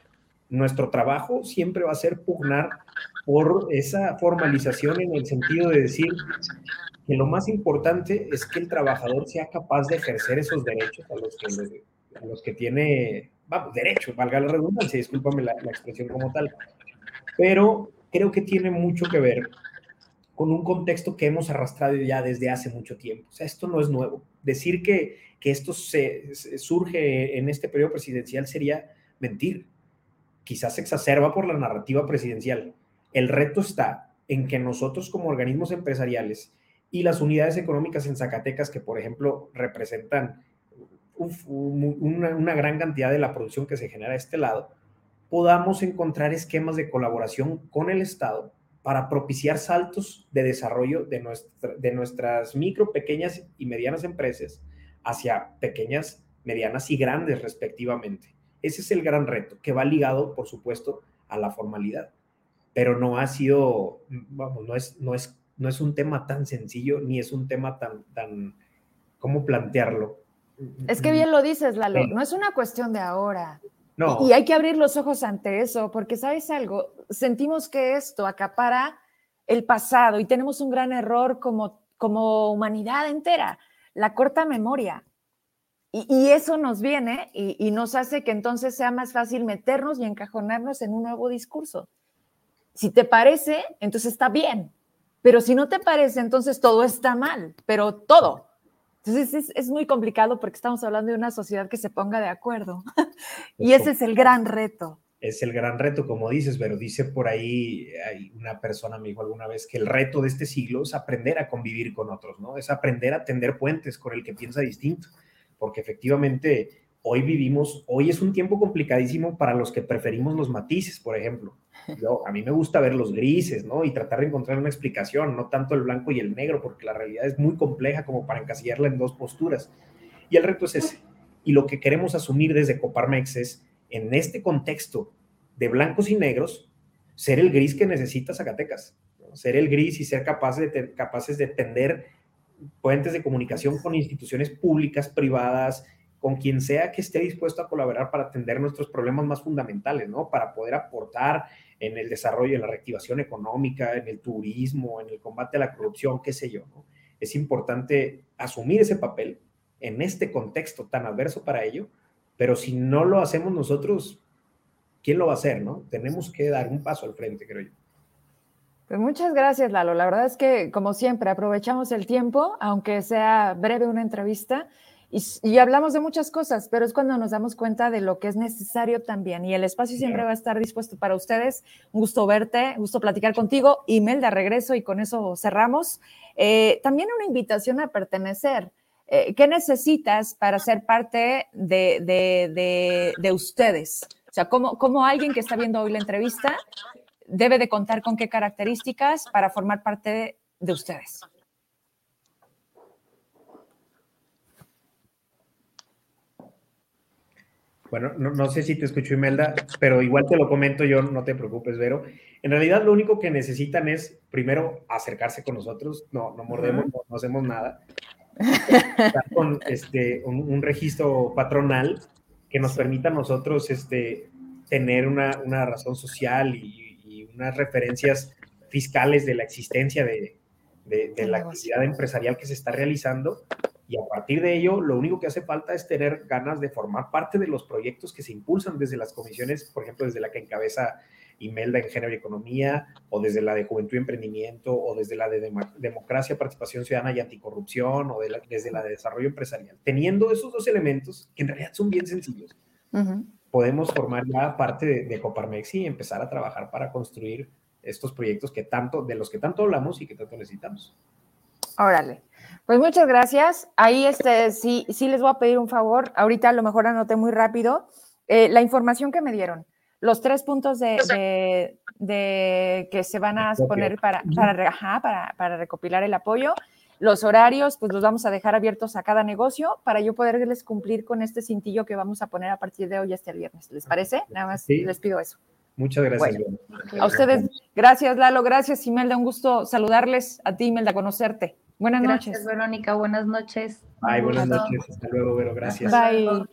Speaker 5: Nuestro trabajo siempre va a ser pugnar por esa formalización en el sentido de decir que lo más importante es que el trabajador sea capaz de ejercer esos derechos a los que, a los que tiene vamos, derecho, valga la redundancia, discúlpame la, la expresión como tal, pero creo que tiene mucho que ver con un contexto que hemos arrastrado ya desde hace mucho tiempo. O sea, esto no es nuevo. Decir que, que esto se, surge en este periodo presidencial sería mentir. Quizás se exacerba por la narrativa presidencial. El reto está en que nosotros como organismos empresariales y las unidades económicas en Zacatecas, que por ejemplo representan una, gran cantidad de la producción que se genera a este lado, podamos encontrar esquemas de colaboración con el Estado para propiciar saltos de desarrollo de, de nuestras micro, pequeñas y medianas empresas hacia pequeñas, medianas y grandes respectivamente. Ese es el gran reto, que va ligado, por supuesto, a la formalidad. Pero no ha sido, vamos, no es, no es, no es un tema tan sencillo, ni es un tema tan, tan, ¿cómo plantearlo?
Speaker 3: Es que bien lo dices, Lalo, no es una cuestión de ahora. No. Y hay que abrir los ojos ante eso, porque sabes algo, sentimos que esto acapara el pasado y tenemos un gran error como, como humanidad entera, la corta memoria. Y, eso nos viene y, y, nos hace que entonces sea más fácil meternos y encajonarnos en un nuevo discurso. Si te parece, entonces está bien, pero si no te parece, entonces todo está mal, pero todo. Entonces es, muy complicado porque estamos hablando de una sociedad que se ponga de acuerdo. y ese es el gran reto.
Speaker 5: Es el gran reto, como dices, pero dice por ahí, hay una persona me dijo alguna vez que el reto de este siglo es aprender a convivir con otros, ¿no? Es aprender a tender puentes con el que piensa distinto, porque efectivamente hoy vivimos, hoy es un tiempo complicadísimo para los que preferimos los matices, por ejemplo. A mí me gusta ver los grises, ¿no? Y tratar de encontrar una explicación, no tanto el blanco y el negro, porque la realidad es muy compleja como para encasillarla en dos posturas. Y el reto es ese. Y lo que queremos asumir desde Coparmex es, en este contexto de blancos y negros, ser el gris que necesita Zacatecas. Ser el gris y ser capaces de, capaces de tender puentes de comunicación con instituciones públicas, privadas, con quien sea que esté dispuesto a colaborar para atender nuestros problemas más fundamentales, ¿no? Para poder aportar en el desarrollo, en la reactivación económica, en el turismo, en el combate a la corrupción, qué sé yo, ¿no? Es importante asumir ese papel en este contexto tan adverso para ello, pero si no lo hacemos nosotros, ¿quién lo va a hacer, no? Tenemos que dar un paso al frente, creo yo.
Speaker 3: Pues muchas gracias, Lalo. La verdad es que, como siempre, aprovechamos el tiempo, aunque sea breve una entrevista, y, hablamos de muchas cosas, pero es cuando nos damos cuenta de lo que es necesario también. Y el espacio siempre va a estar dispuesto para ustedes. Un gusto verte, gusto platicar contigo. Imelda, regreso y con eso cerramos. Eh, también una invitación a pertenecer. Eh, ¿Qué necesitas para ser parte de, de, ustedes? O sea, ¿cómo, ¿cómo alguien que está viendo hoy la entrevista debe de contar con qué características para formar parte de, ustedes.
Speaker 5: Bueno, no, sé si te escucho, Imelda, pero igual te lo comento yo, no te preocupes, Vero. En realidad, lo único que necesitan es, primero, acercarse con nosotros, no, no mordemos, no, hacemos nada. con este, un, registro patronal que nos permita a nosotros este, tener una, una razón social y, unas referencias fiscales de la existencia de, de, la actividad empresarial que se está realizando. Y a partir de ello, lo único que hace falta es tener ganas de formar parte de los proyectos que se impulsan desde las comisiones, por ejemplo, desde la que encabeza Imelda en Género y Economía, o desde la de Juventud y Emprendimiento, o desde la de Democracia, Participación Ciudadana y Anticorrupción, o desde la de Desarrollo Empresarial. Teniendo esos dos elementos, que en realidad son bien sencillos, podemos formar ya parte de, Coparmex y empezar a trabajar para construir estos proyectos que tanto, de los que tanto hablamos y que tanto necesitamos.
Speaker 3: Órale. Pues muchas gracias. Ahí este, sí, sí les voy a pedir un favor. Ahorita a lo mejor anoté muy rápido eh, la información que me dieron. Los tres puntos de, de, que se van a poner para, para, para, para recopilar el apoyo. Los horarios, pues los vamos a dejar abiertos a cada negocio para yo poderles cumplir con este cintillo que vamos a poner a partir de hoy hasta el viernes. ¿Les parece? Nada más les pido eso.
Speaker 5: Muchas gracias.
Speaker 3: a ustedes, gracias Lalo, gracias Imelda, un gusto saludarles, a ti Imelda, conocerte. Buenas
Speaker 6: gracias,
Speaker 3: noches.
Speaker 6: Verónica, buenas noches.
Speaker 5: Bye, buenas noches, hasta luego, Vero, gracias.
Speaker 3: Bye.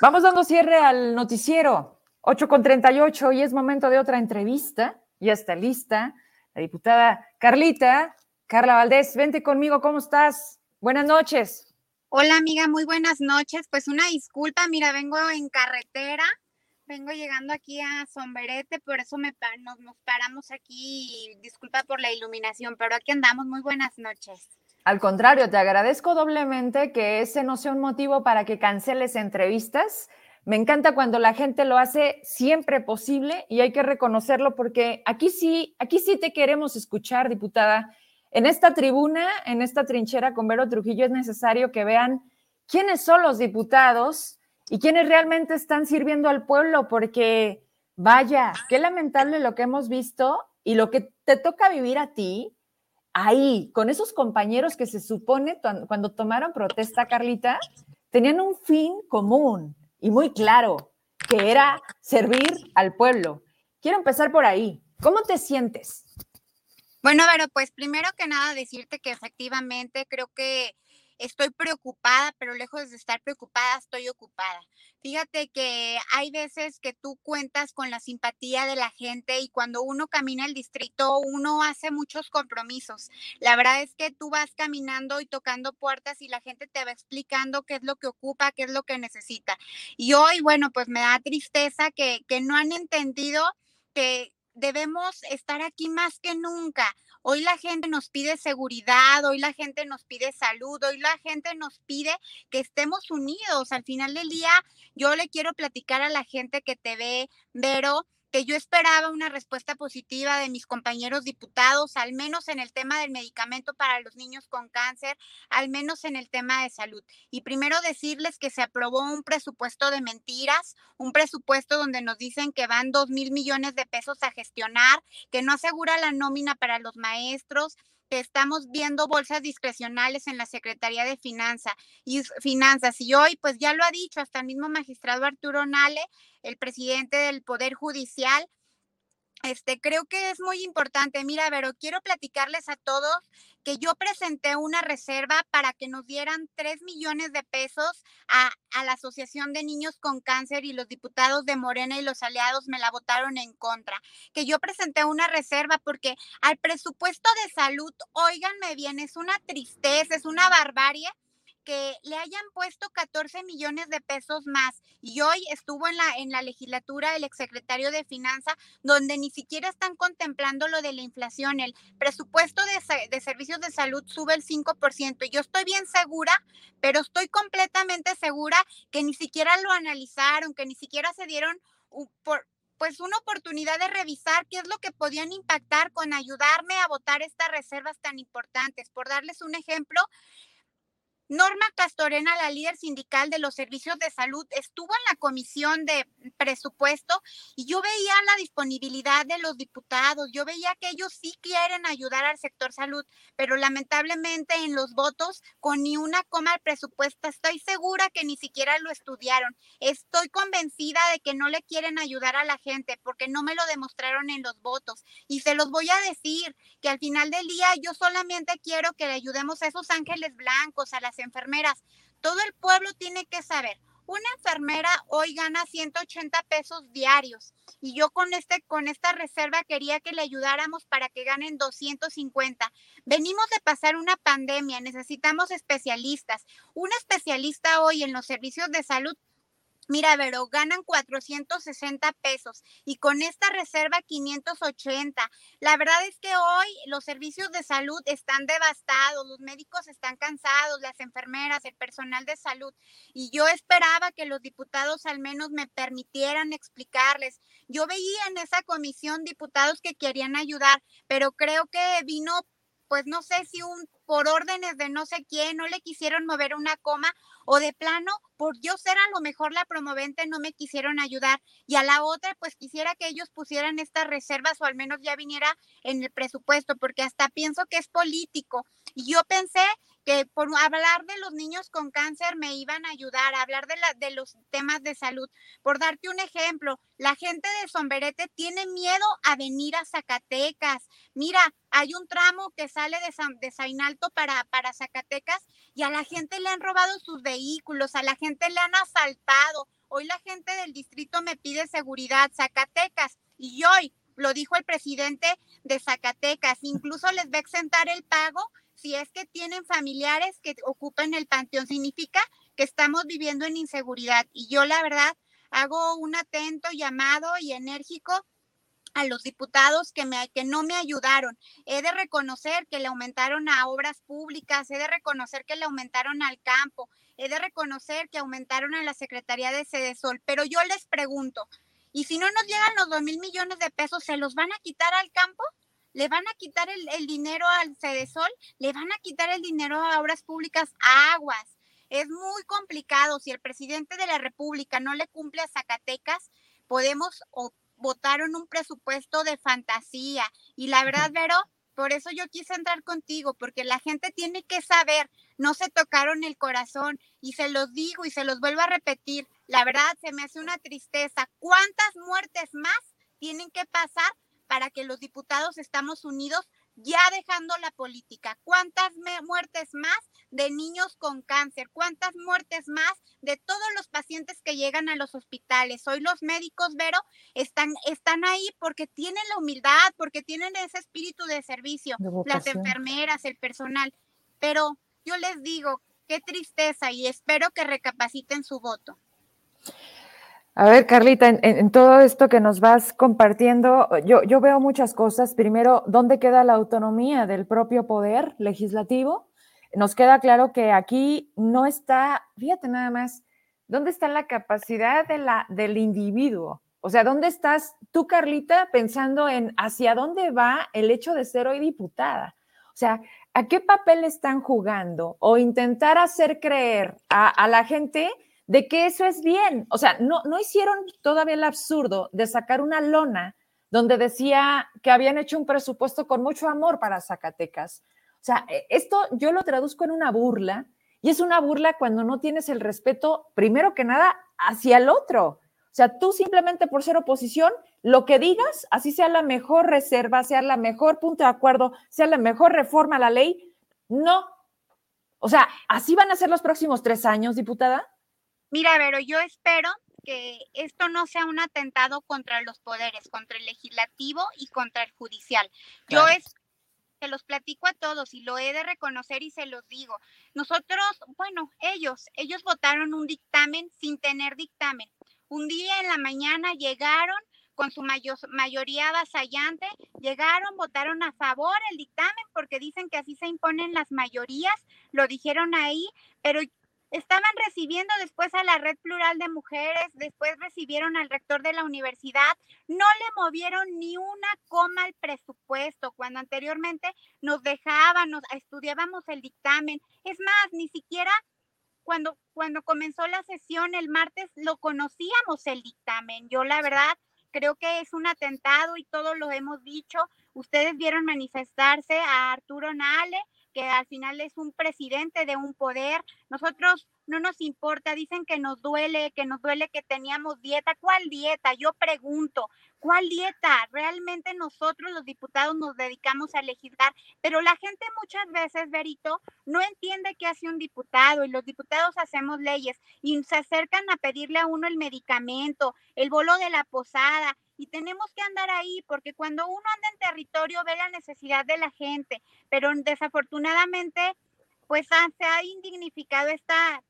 Speaker 3: Vamos dando cierre al noticiero, 8 con 38, y es momento de otra entrevista, ya está lista, la diputada Carlita Carla Valdés, vente conmigo, ¿cómo estás? Buenas noches.
Speaker 7: Hola amiga, muy buenas noches. Pues una disculpa, mira, vengo en carretera, vengo llegando aquí a Somberete, por eso me, nos, nos paramos aquí. Disculpa por la iluminación, pero aquí andamos. Muy buenas noches.
Speaker 3: Al contrario, te agradezco doblemente que ese no sea un motivo para que canceles entrevistas. Me encanta cuando la gente lo hace siempre posible y hay que reconocerlo porque aquí sí, aquí sí te queremos escuchar, diputada en esta tribuna, en esta trinchera con Vero Trujillo, es necesario que vean quiénes son los diputados y quiénes realmente están sirviendo al pueblo, porque vaya, qué lamentable lo que hemos visto y lo que te toca vivir a ti ahí, con esos compañeros que se supone cuando tomaron protesta, Carlita, tenían un fin común y muy claro, que era servir al pueblo. Quiero empezar por ahí. ¿Cómo te sientes?
Speaker 7: Bueno, pero pues primero que nada decirte que efectivamente creo que estoy preocupada, pero lejos de estar preocupada, estoy ocupada. Fíjate que hay veces que tú cuentas con la simpatía de la gente y cuando uno camina el distrito, uno hace muchos compromisos. La verdad es que tú vas caminando y tocando puertas y la gente te va explicando qué es lo que ocupa, qué es lo que necesita. Y hoy, bueno, pues me da tristeza que, que no han entendido que debemos estar aquí más que nunca. Hoy la gente nos pide seguridad, hoy la gente nos pide salud, hoy la gente nos pide que estemos unidos. Al final del día, yo le quiero platicar a la gente que te ve, Vero, que yo esperaba una respuesta positiva de mis compañeros diputados, al menos en el tema del medicamento para los niños con cáncer, al menos en el tema de salud. Y primero decirles que se aprobó un presupuesto de mentiras, un presupuesto donde nos dicen que van dos mil millones de pesos a gestionar, que no asegura la nómina para los maestros, estamos viendo bolsas discrecionales en la Secretaría de Finanza y Finanzas. Y hoy, pues ya lo ha dicho hasta el mismo magistrado Arturo Nale, el presidente del Poder Judicial, este, creo que es muy importante. Mira, pero quiero platicarles a todos que yo presenté una reserva para que nos dieran 3 millones de pesos a, a, la Asociación de Niños con Cáncer y los diputados de Morena y los aliados me la votaron en contra. Que yo presenté una reserva porque al presupuesto de salud, óiganme bien, es una tristeza, es una barbarie que le hayan puesto 14 millones de pesos más y hoy estuvo en la, en la legislatura el exsecretario de Finanzas, donde ni siquiera están contemplando lo de la inflación. El presupuesto de, de servicios de salud sube el 5%. Y yo estoy bien segura, pero estoy completamente segura que ni siquiera lo analizaron, que ni siquiera se dieron pues una oportunidad de revisar qué es lo que podían impactar con ayudarme a votar estas reservas tan importantes. Por darles un ejemplo, Norma Castorena, la líder sindical de los servicios de salud, estuvo en la comisión de presupuesto y yo veía la disponibilidad de los diputados, yo veía que ellos sí quieren ayudar al sector salud, pero lamentablemente en los votos con ni una coma al presupuesto, estoy segura que ni siquiera lo estudiaron. Estoy convencida de que no le quieren ayudar a la gente porque no me lo demostraron en los votos y se los voy a decir que al final del día yo solamente quiero que le ayudemos a esos ángeles blancos, a las enfermeras. Todo el pueblo tiene que saber. Una enfermera hoy gana 180 pesos diarios y yo con este con esta reserva quería que le ayudáramos para que ganen 250. Venimos de pasar una pandemia, necesitamos especialistas. Un especialista hoy en los servicios de salud Mira, Vero, ganan 460 pesos y con esta reserva 580. La verdad es que hoy los servicios de salud están devastados, los médicos están cansados, las enfermeras, el personal de salud. Y yo esperaba que los diputados al menos me permitieran explicarles. Yo veía en esa comisión diputados que querían ayudar, pero creo que vino pues no sé si un por órdenes de no sé quién, no le quisieron mover una coma o de plano, por yo ser a lo mejor la promovente, no me quisieron ayudar. Y a la otra, pues quisiera que ellos pusieran estas reservas o al menos ya viniera en el presupuesto, porque hasta pienso que es político. Y yo pensé que por hablar de los niños con cáncer me iban a ayudar, a hablar de, la, de los temas de salud. Por darte un ejemplo, la gente de Somberete tiene miedo a venir a Zacatecas. Mira, hay un tramo que sale de, San, de para, para Zacatecas y a la gente le han robado sus vehículos, a la gente le han asaltado. Hoy la gente del distrito me pide seguridad, Zacatecas, y hoy lo dijo el presidente de Zacatecas, incluso les va a exentar el pago si es que tienen familiares que ocupan el panteón, significa que estamos viviendo en inseguridad. Y yo la verdad hago un atento llamado y enérgico a los diputados que, me, no me ayudaron. He de reconocer que le aumentaron a obras públicas, he de reconocer que le aumentaron al campo, he de reconocer que aumentaron a la Secretaría de Sol. pero yo les pregunto, ¿y si no nos llegan los dos mil millones de pesos, se los van a quitar al campo? Le van a quitar el, dinero al Cedesol, le van a quitar el dinero a obras públicas, a aguas. Es muy complicado. Si el presidente de la República no le cumple a Zacatecas, podemos votar en un presupuesto de fantasía. Y la verdad, Vero, por eso yo quise entrar contigo, porque la gente tiene que saber, no se tocaron el corazón y se los digo y se los vuelvo a repetir. La verdad, se me hace una tristeza. ¿Cuántas muertes más tienen que pasar para que los diputados estamos unidos ya dejando la política. ¿Cuántas muertes más de niños con cáncer? ¿Cuántas muertes más de todos los pacientes que llegan a los hospitales? Hoy los médicos, Vero, están, están ahí porque tienen la humildad, porque tienen ese espíritu de servicio, las enfermeras, el personal. Pero yo les digo, qué tristeza y espero que recapaciten su voto.
Speaker 3: A ver, Carlita, en, todo esto que nos vas compartiendo, yo, yo veo muchas cosas. Primero, ¿dónde queda la autonomía del propio poder legislativo? Nos queda claro que aquí no está, fíjate nada más, ¿dónde está la capacidad de la, del individuo? O sea, ¿dónde estás tú, Carlita, pensando en hacia dónde va el hecho de ser hoy diputada? O sea, ¿a qué papel están jugando? O intentar hacer creer a, a la gente de que eso es bien. O sea, no, no hicieron todavía el absurdo de sacar una lona donde decía que habían hecho un presupuesto con mucho amor para Zacatecas. O sea, e, esto yo lo traduzco en una burla y es una burla cuando no tienes el respeto, primero que nada, hacia el otro. O sea, tú simplemente por ser oposición, lo que digas, así sea la mejor reserva, sea la mejor punto de acuerdo, sea la mejor reforma a la ley, no. O sea, ¿así van a ser los próximos tres años, diputada?
Speaker 7: Mira, pero yo espero que esto no sea un atentado contra los poderes, contra el legislativo y contra el judicial. Yo es se los platico a todos y lo he de reconocer y se los digo. Nosotros, bueno, ellos, ellos votaron un dictamen sin tener dictamen. Un día en la mañana llegaron con su mayoría avasallante, llegaron, votaron a favor el dictamen porque dicen que así se imponen las mayorías, lo dijeron ahí, pero estaban recibiendo después a la red plural de mujeres, después recibieron al rector de la universidad, no le movieron ni una coma al presupuesto, cuando anteriormente nos dejaban, nos estudiábamos el dictamen. Es más, ni siquiera cuando, cuando comenzó la sesión el martes lo conocíamos el dictamen. Yo la verdad creo que es un atentado y todos lo hemos dicho. Ustedes vieron manifestarse a Arturo Nale, que al final es un presidente de un poder. Nosotros no nos importa, dicen que nos duele, que nos duele que teníamos dieta. ¿Cuál dieta? Yo pregunto, ¿cuál dieta? Realmente nosotros los diputados nos dedicamos a legislar, pero la gente muchas veces, Berito, no entiende qué hace un diputado y los diputados hacemos leyes y se acercan a pedirle a uno el medicamento, el bolo de la posada, y tenemos que andar ahí porque cuando uno anda en territorio ve la necesidad de la gente, pero desafortunadamente pues se ha indignificado esta,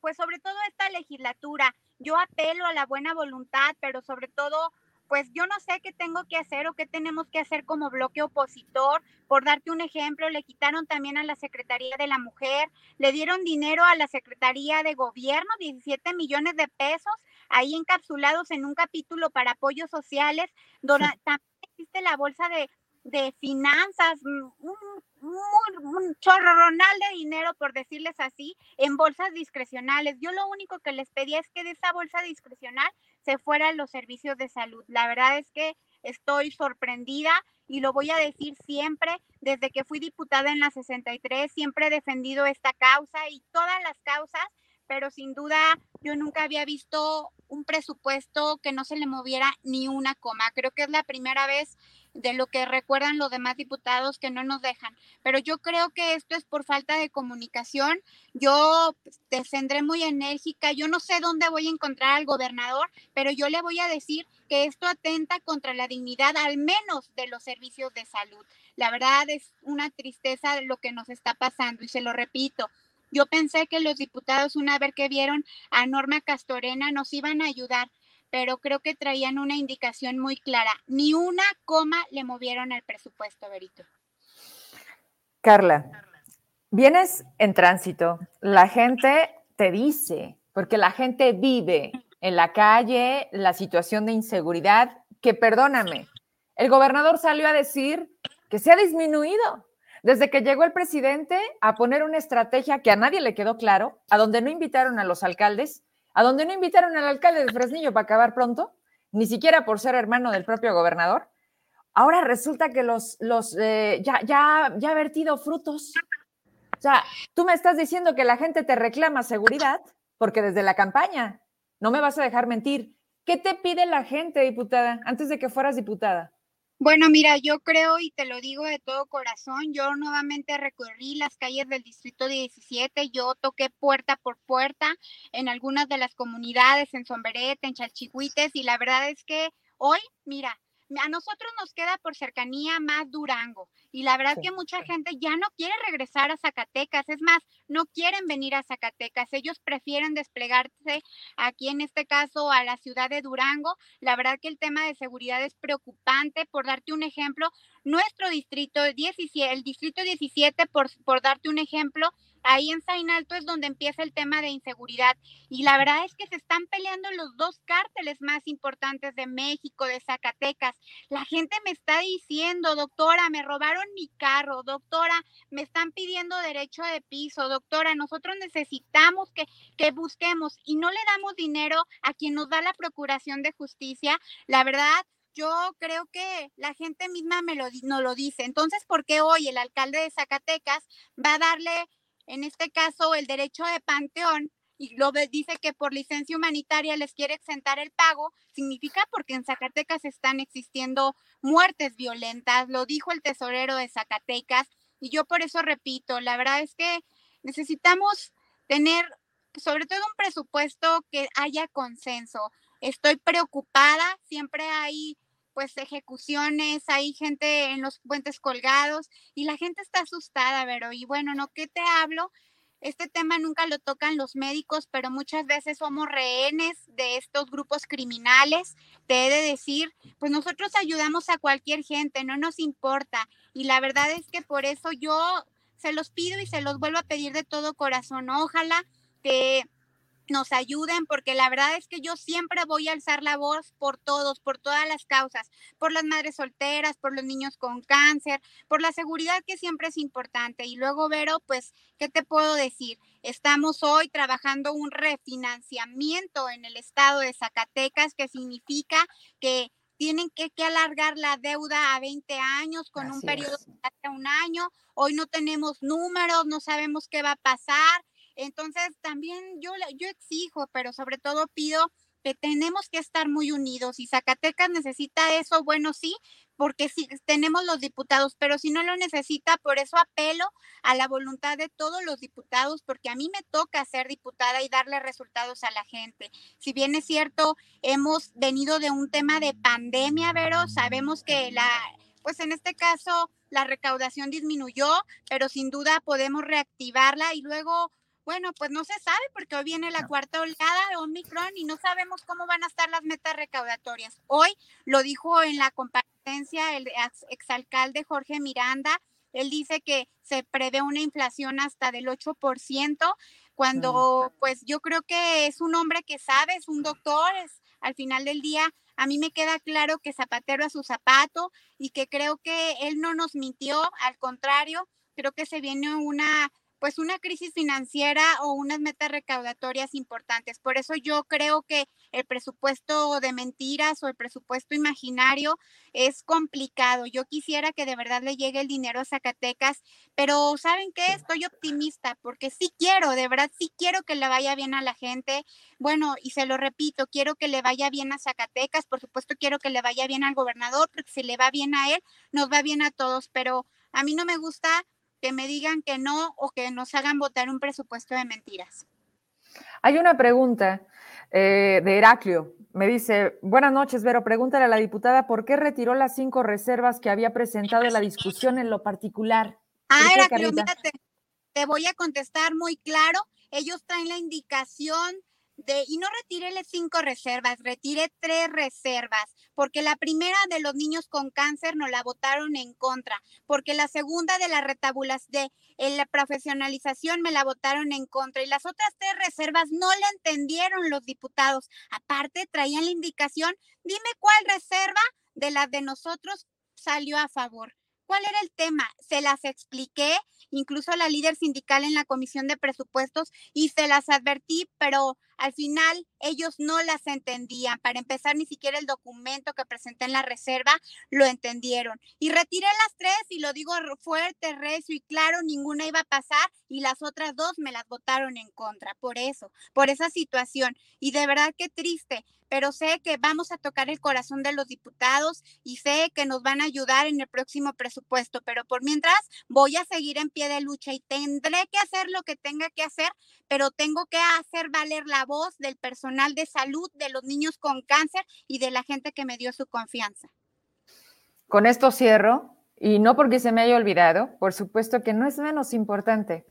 Speaker 7: pues sobre todo esta legislatura. Yo apelo a la buena voluntad, pero sobre todo pues yo no sé qué tengo que hacer o qué tenemos que hacer como bloque opositor. Por darte un ejemplo, le quitaron también a la Secretaría de la Mujer, le dieron dinero a la Secretaría de Gobierno, 17 millones de pesos, ahí encapsulados en un capítulo para apoyos sociales, donde también existe la bolsa de, de finanzas, mm, un, un, chorronal de dinero, por decirles así, en bolsas discrecionales. Yo lo único que les pedía es que de esa bolsa discrecional se fueran los servicios de salud. La verdad es que estoy sorprendida y lo voy a decir siempre, desde que fui diputada en la 63, siempre he defendido esta causa y todas las causas, pero sin duda yo nunca había visto un presupuesto que no se le moviera ni una coma. Creo que es la primera vez de lo que recuerdan los demás diputados que no nos dejan. Pero yo creo que esto es por falta de comunicación. Yo descendré muy enérgica. Yo no sé dónde voy a encontrar al gobernador, pero yo le voy a decir que esto atenta contra la dignidad al menos de los servicios de salud. La verdad es una tristeza lo que nos está pasando y se lo repito. Yo pensé que los diputados, una vez que vieron a Norma Castorena, nos iban a ayudar, pero creo que traían una indicación muy clara. Ni una coma le movieron al presupuesto, Berito.
Speaker 3: Carla, vienes en tránsito, la gente te dice, porque la gente vive en la calle la situación de inseguridad, que perdóname, el gobernador salió a decir que se ha disminuido desde que llegó el presidente a poner una estrategia que a nadie le quedó claro, a donde no invitaron a los alcaldes, a donde no invitaron al alcalde de Fresnillo para acabar pronto, ni siquiera por ser hermano del propio gobernador. Ahora resulta que los, los eh, ya, ya, ya ha vertido frutos. O sea, tú me estás diciendo que la gente te reclama seguridad, porque desde la campaña, no me vas a dejar mentir. ¿Qué te pide la gente, diputada, antes de que fueras diputada?
Speaker 7: Bueno, mira, yo creo y te lo digo de todo corazón, yo nuevamente recorrí las calles del Distrito 17, yo toqué puerta por puerta en algunas de las comunidades, en Sombrerete, en Chalchihuites, y la verdad es que hoy, mira, a nosotros nos queda por cercanía más Durango y la verdad que mucha gente ya no quiere regresar a Zacatecas, es más, no quieren venir a Zacatecas, ellos prefieren desplegarse aquí en este caso a la ciudad de Durango. La verdad que el tema de seguridad es preocupante, por darte un ejemplo, nuestro distrito 17, el distrito 17, por, por darte un ejemplo, ahí en Sain Alto es donde empieza el tema de inseguridad. Y la verdad es que se están peleando los dos cárteles más importantes de México, de Zacatecas. La gente me está diciendo, doctora, me robaron mi carro, doctora, me están pidiendo derecho de piso, doctora, nosotros necesitamos que, que busquemos y no le damos dinero a quien nos da la Procuración de Justicia. La verdad, yo creo que la gente misma me lo, lo dice. Entonces, ¿por qué hoy el alcalde de Zacatecas va a darle en este caso el derecho de panteón, y lo dice que por licencia humanitaria les quiere exentar el pago, significa porque en Zacatecas están existiendo muertes violentas, lo dijo el tesorero de Zacatecas, y yo por eso repito, la verdad es que necesitamos tener sobre todo un presupuesto que haya consenso. Estoy preocupada, siempre hay pues ejecuciones, hay gente en los puentes colgados y la gente está asustada, pero y bueno, ¿no? ¿Qué te hablo? Este tema nunca lo tocan los médicos, pero muchas veces somos rehenes de estos grupos criminales. Te he de decir, pues nosotros ayudamos a cualquier gente, no nos importa. Y la verdad es que por eso yo se los pido y se los vuelvo a pedir de todo corazón. Ojalá que nos ayuden, porque la verdad es que yo siempre voy a alzar la voz por todos, por todas las causas, por las madres solteras, por los niños con cáncer, por la seguridad que siempre es importante. Y luego, Vero, pues, ¿qué te puedo decir? Estamos hoy trabajando un refinanciamiento en el estado de Zacatecas, que significa que tienen que, alargar la deuda a 20 años con un periodo de hasta un año. Hoy no tenemos números, no sabemos qué va a pasar entonces, también yo, yo exijo, pero sobre todo pido que tenemos que estar muy unidos y Zacatecas necesita eso, bueno, sí, porque sí, tenemos los diputados, pero si no lo necesita, por eso apelo a la voluntad de todos los diputados, porque a mí me toca ser diputada y darle resultados a la gente. Si bien es cierto, hemos venido de un tema de pandemia, Vero, sabemos que la, pues en este caso, la recaudación disminuyó, pero sin duda podemos reactivarla y luego bueno, pues no se sabe porque hoy viene la cuarta oleada de Omicron y no sabemos cómo van a estar las metas recaudatorias. Hoy lo dijo en la comparecencia el exalcalde Jorge Miranda, él dice que se prevé una inflación hasta del 8%, cuando pues yo creo que es un hombre que sabe, es un doctor, es al final del día a mí me queda claro que zapatero a su zapato y que creo que él no nos mintió, al contrario, creo que se viene una pues una crisis financiera o unas metas recaudatorias importantes. Por eso yo creo que el presupuesto de mentiras o el presupuesto imaginario es complicado. Yo quisiera que de verdad le llegue el dinero a Zacatecas, pero ¿saben qué? Estoy optimista porque sí quiero, de verdad sí quiero que le vaya bien a la gente. Bueno, y se lo repito, quiero que le vaya bien a Zacatecas, por supuesto quiero que le vaya bien al gobernador, porque si le va bien a él, nos va bien a todos, pero a mí no me gusta que me digan que no o que nos hagan votar un presupuesto de mentiras.
Speaker 3: Hay una pregunta eh, de Heraclio. Me dice, buenas noches, Vero. Pregúntale a la diputada por qué retiró las cinco reservas que había presentado en la discusión en lo particular.
Speaker 7: Ah, Heraclio, mírate, te voy a contestar muy claro. Ellos traen la indicación y no retiré cinco reservas, retiré tres reservas, porque la primera de los niños con cáncer nos la votaron en contra, porque la segunda de la retabulación, de en la profesionalización me la votaron en contra y las otras tres reservas no la entendieron los diputados. Aparte, traían la indicación, dime cuál reserva de las de nosotros salió a favor. ¿Cuál era el tema? Se las expliqué, incluso a la líder sindical en la comisión de presupuestos, y se las advertí, pero al final ellos no las entendían. Para empezar, ni siquiera el documento que presenté en la reserva lo entendieron. Y retiré las tres y lo digo fuerte, recio y claro, ninguna iba a pasar y las otras dos me las votaron en contra. Por eso, por esa situación. Y de verdad que triste, pero sé que vamos a tocar el corazón de los diputados y sé que nos van a ayudar en el próximo presupuesto. Pero por mientras voy a seguir en pie de lucha y tendré que hacer lo que tenga que hacer, pero tengo que hacer valer la voz del personal de salud, de los niños con cáncer y de la gente que me dio su confianza.
Speaker 3: Con esto cierro, y no porque se me haya olvidado, por supuesto que no es menos importante.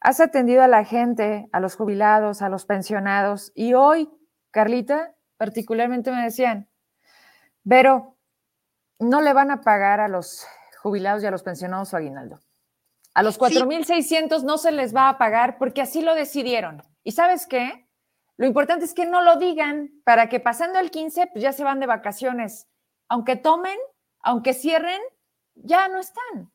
Speaker 3: Has atendido a la gente, a los jubilados, a los pensionados, y hoy, Carlita, particularmente me decían, pero no le van a pagar a los jubilados y a los pensionados su aguinaldo. A los 4.600 no se les va a pagar porque así lo decidieron. ¿Y sabes qué? Lo importante es que no lo digan para que pasando el 15, pues ya se van de vacaciones. Aunque tomen, aunque cierren, ya no están.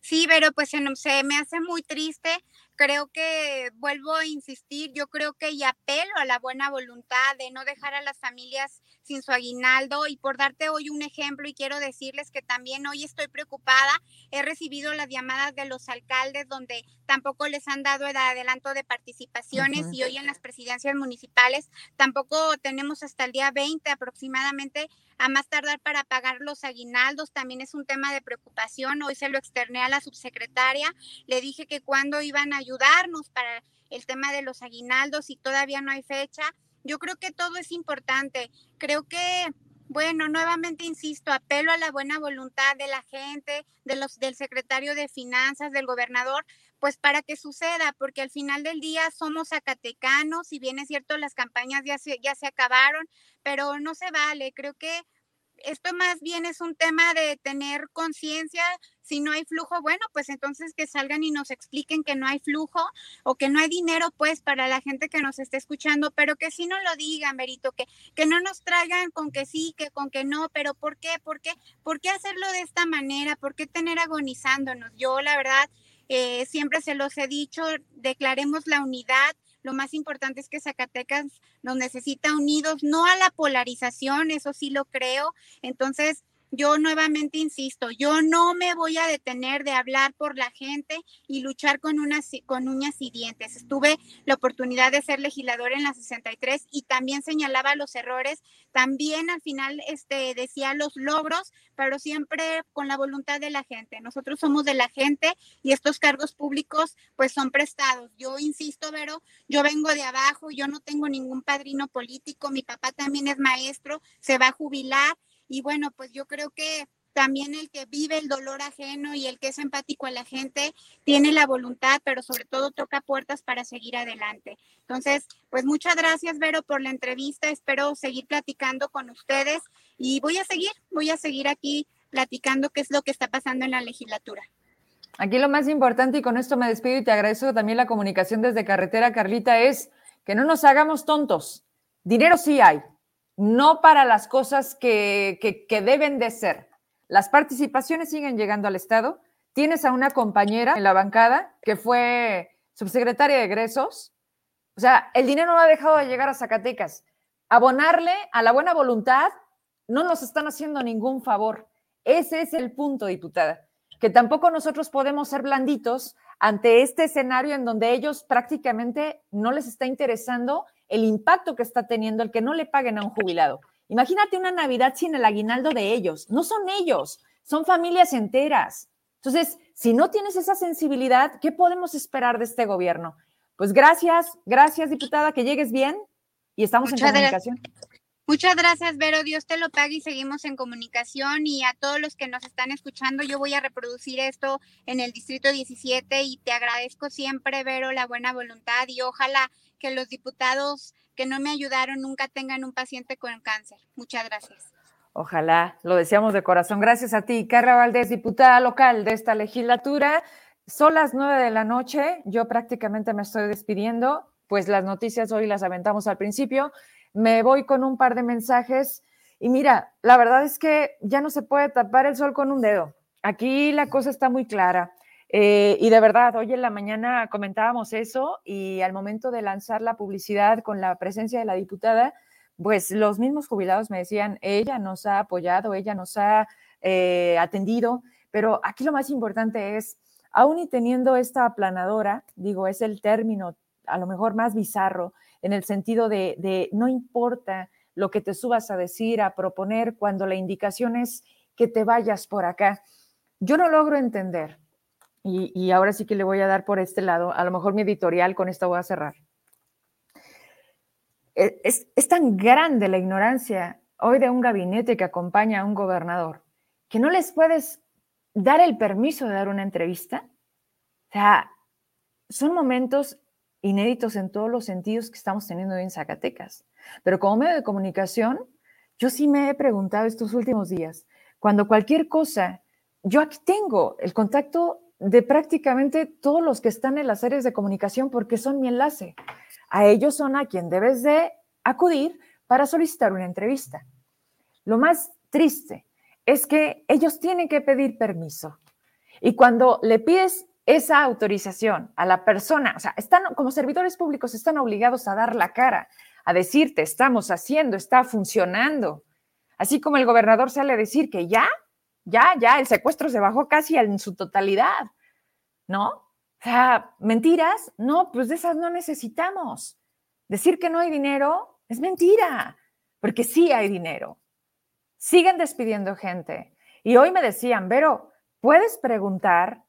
Speaker 7: Sí, pero pues se, se me hace muy triste creo que vuelvo a insistir, yo creo que y apelo a la buena voluntad de no dejar a las familias sin su aguinaldo y por darte hoy un ejemplo y quiero decirles que también hoy estoy preocupada, he recibido las llamadas de los alcaldes donde tampoco les han dado el adelanto de participaciones y hoy en las presidencias municipales tampoco tenemos hasta el día 20 aproximadamente a más tardar para pagar los aguinaldos, también es un tema de preocupación, hoy se lo externé a la subsecretaria, le dije que cuando iban a ayudarnos para el tema de los aguinaldos y todavía no hay fecha. Yo creo que todo es importante. Creo que Bueno, nuevamente insisto, apelo a la buena voluntad de la gente, de los del secretario de Finanzas, del gobernador, pues para que suceda, porque al final del día somos zacatecanos, si bien es cierto las campañas ya se, ya se acabaron, pero no se vale, creo que esto más bien es un tema de tener conciencia. Si no hay flujo, bueno, pues entonces que salgan y nos expliquen que no hay flujo o que no hay dinero, pues, para la gente que nos esté escuchando, pero que sí no lo digan, Berito, que, que no nos traigan con que sí, que con que no, pero ¿por qué? ¿Por qué? ¿Por qué hacerlo de esta manera? ¿Por qué tener agonizándonos? Yo, la verdad, eh, siempre se los he dicho, declaremos la unidad, lo más importante es que Zacatecas nos necesita unidos, no a la polarización, eso sí lo creo. Entonces, yo nuevamente insisto, yo no me voy a detener de hablar por la gente y luchar con, unas, uñas y dientes. Estuve la oportunidad de ser legislador en la 63 y también señalaba los errores, también al final este, decía los logros, pero siempre con la voluntad de la gente. Nosotros somos de la gente y estos cargos públicos pues son prestados. Yo insisto, Vero, yo vengo de abajo, yo no tengo ningún padrino político, mi papá también es maestro, se va a jubilar y bueno, pues yo creo que también el que vive el dolor ajeno y el que es empático a la gente tiene la voluntad, pero sobre todo toca puertas para seguir adelante. Entonces, pues muchas gracias, Vero, por la entrevista. Espero seguir platicando con ustedes y voy a seguir, voy a seguir aquí platicando qué es lo que está pasando en la legislatura.
Speaker 3: Aquí lo más importante, y con esto me despido y te agradezco también la comunicación desde carretera, Carlita, es que no nos hagamos tontos. Dinero sí hay, no para las cosas que, que, deben de ser. Las participaciones siguen llegando al Estado. Tienes a una compañera en la bancada que fue subsecretaria de egresos. O sea, el dinero no ha dejado de llegar a Zacatecas. Abonarle a la buena voluntad no nos están haciendo ningún favor. Ese es el punto, diputada, que tampoco nosotros podemos ser blanditos ante este escenario en donde ellos prácticamente no les está interesando el impacto que está teniendo el que no le paguen a un jubilado. Imagínate una Navidad sin el aguinaldo de ellos. No son ellos, son familias enteras. Entonces, si no tienes esa sensibilidad, ¿qué podemos esperar de este gobierno? Pues gracias, gracias, diputada, que llegues bien y estamos en comunicación.
Speaker 7: Muchas gracias, Vero. Dios te lo pague y seguimos en comunicación. Y a todos los que nos están escuchando, yo voy a reproducir esto en el Distrito 17 y te agradezco siempre, Vero, la buena voluntad y ojalá que los diputados que no me ayudaron nunca tengan un paciente con cáncer. Muchas gracias.
Speaker 3: Ojalá, lo deseamos de corazón. Gracias a ti, Carla Valdés, diputada local de esta legislatura. Son las nueve de la noche, yo prácticamente me estoy despidiendo, pues las noticias hoy las aventamos al principio me voy con un par de mensajes y mira, la verdad es que ya no se puede tapar el sol con un dedo. Aquí la cosa está muy clara. Eh, y de verdad, hoy en la mañana comentábamos eso y al momento de lanzar la publicidad con la presencia de la diputada, pues los mismos jubilados me decían, ella nos ha apoyado, ella nos ha eh, atendido, pero aquí lo más importante es, aún y teniendo esta aplanadora, digo, es el término a lo mejor más bizarro, en el sentido de, no importa lo que te subas a decir, a proponer, cuando la indicación es que te vayas por acá. Yo no logro entender, y, ahora sí que le voy a dar por este lado, a lo mejor mi editorial, con esto voy a cerrar. E, es, es, tan grande la ignorancia hoy de un gabinete que acompaña a un gobernador que no les puedes dar el permiso de dar una entrevista. O sea, son momentos inéditos en todos los sentidos que estamos teniendo hoy en Zacatecas. Pero como medio de comunicación, yo sí me he preguntado estos últimos días, cuando cualquier cosa, yo aquí tengo el contacto de prácticamente todos los que están en las áreas de comunicación porque son mi enlace. A ellos son a quien debes de acudir para solicitar una entrevista. Lo más triste es que ellos tienen que pedir permiso. Y cuando le pides esa autorización a la persona, o sea, están como servidores públicos están obligados a dar la cara, a decirte, estamos haciendo, está funcionando. Así como el gobernador sale a decir que ya, ya, ya, el secuestro se bajó casi en su totalidad, ¿no? O sea, mentiras, no, pues de esas no necesitamos. Decir que no hay dinero es mentira, porque sí hay dinero. Siguen despidiendo gente. Y hoy me decían, Vero, puedes preguntar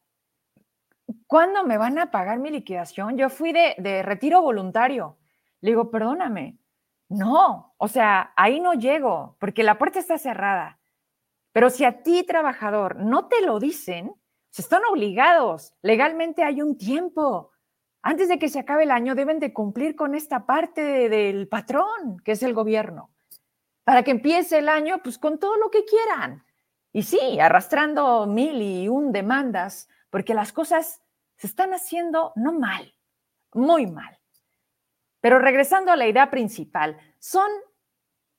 Speaker 3: ¿cuándo me van a pagar mi liquidación? Yo fui de, retiro voluntario. Le digo, perdóname, No, o sea, ahí no llego porque la puerta está cerrada. Pero si a ti, trabajador, no te lo dicen, se están obligados. Legalmente hay un tiempo. Antes de que se acabe el año deben de cumplir con esta parte del patrón, que es el gobierno, para que empiece el año pues con todo lo que quieran. Y sí, arrastrando mil y un demandas, porque las cosas se están haciendo no mal, muy mal. Pero regresando a la idea principal, son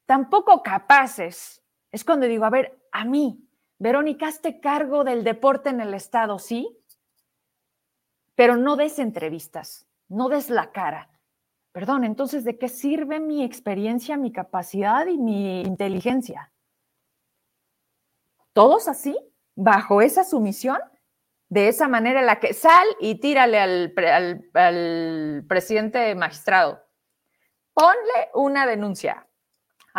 Speaker 3: tan poco capaces. Es cuando digo, a ver, a mí, Verónica, hazte cargo del deporte en el Estado, ¿sí? Pero no des entrevistas, no des la cara. Perdón, entonces, ¿de qué sirve mi experiencia, mi capacidad y mi inteligencia? ¿Todos así? ¿Bajo esa sumisión? De esa manera en la que sal y tírale al, al, al presidente magistrado. Ponle una denuncia.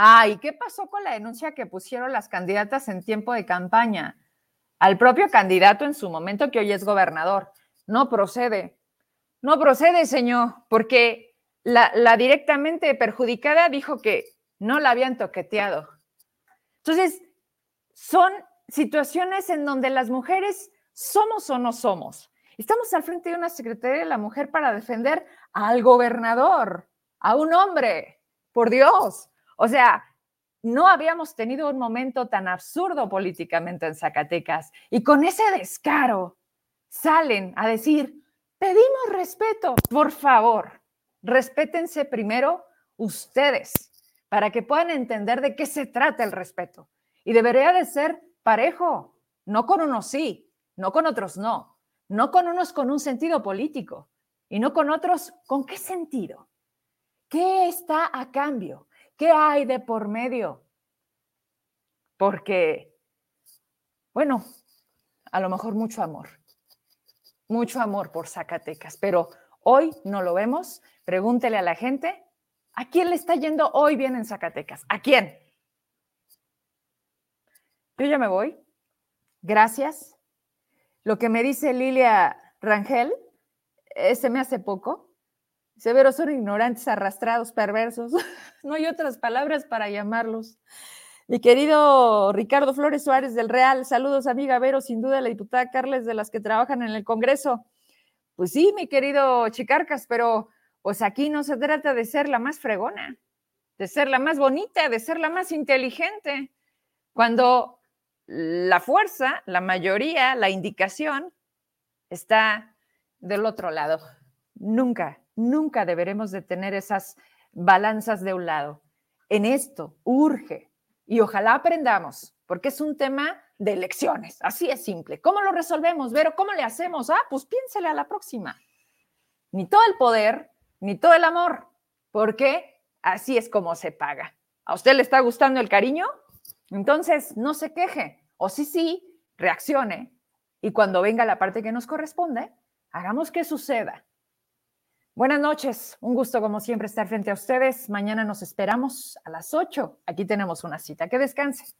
Speaker 3: Ay, ¿qué pasó con la denuncia que pusieron las candidatas en tiempo de campaña? Al propio candidato en su momento que hoy es gobernador. No procede. No procede, señor, porque la, la directamente perjudicada dijo que no la habían toqueteado. Entonces, son situaciones en donde las mujeres somos o no somos. Estamos al frente de una Secretaría de la Mujer para defender al gobernador, a un hombre, por Dios. O sea, no habíamos tenido un momento tan absurdo políticamente en Zacatecas y con ese descaro salen a decir, pedimos respeto, por favor, respétense primero ustedes para que puedan entender de qué se trata el respeto. Y debería de ser parejo, no con unos sí, no con otros no, no con unos con un sentido político y no con otros con qué sentido. ¿Qué está a cambio? ¿Qué hay de por medio? Porque, bueno, a lo mejor mucho amor, mucho amor por Zacatecas, pero hoy no lo vemos. Pregúntele a la gente, ¿a quién le está yendo hoy bien en Zacatecas? ¿A quién? Yo ya me voy. Gracias. Lo que me dice Lilia Rangel, ese me hace poco. Severos son ignorantes, arrastrados, perversos. no hay otras palabras para llamarlos. Mi querido Ricardo Flores Suárez del Real, saludos amiga Vero, sin duda la diputada Carles de las que trabajan en el Congreso. Pues sí, mi querido Chicarcas, pero pues aquí no se trata de ser la más fregona, de ser la más bonita, de ser la más inteligente. Cuando la fuerza, la mayoría, la indicación está del otro lado. Nunca, nunca deberemos de tener esas balanzas de un lado. En esto urge y ojalá aprendamos, porque es un tema de elecciones, así es simple. ¿Cómo lo resolvemos, Vero? ¿Cómo le hacemos? Ah, pues piénsele a la próxima. Ni todo el poder, ni todo el amor, porque así es como se paga. ¿A usted le está gustando el cariño? Entonces, no se queje, o sí, sí, reaccione y cuando venga la parte que nos corresponde, hagamos que suceda. Buenas noches, un gusto como siempre estar frente a ustedes. Mañana nos esperamos a las 8. Aquí tenemos una cita. Que descanse.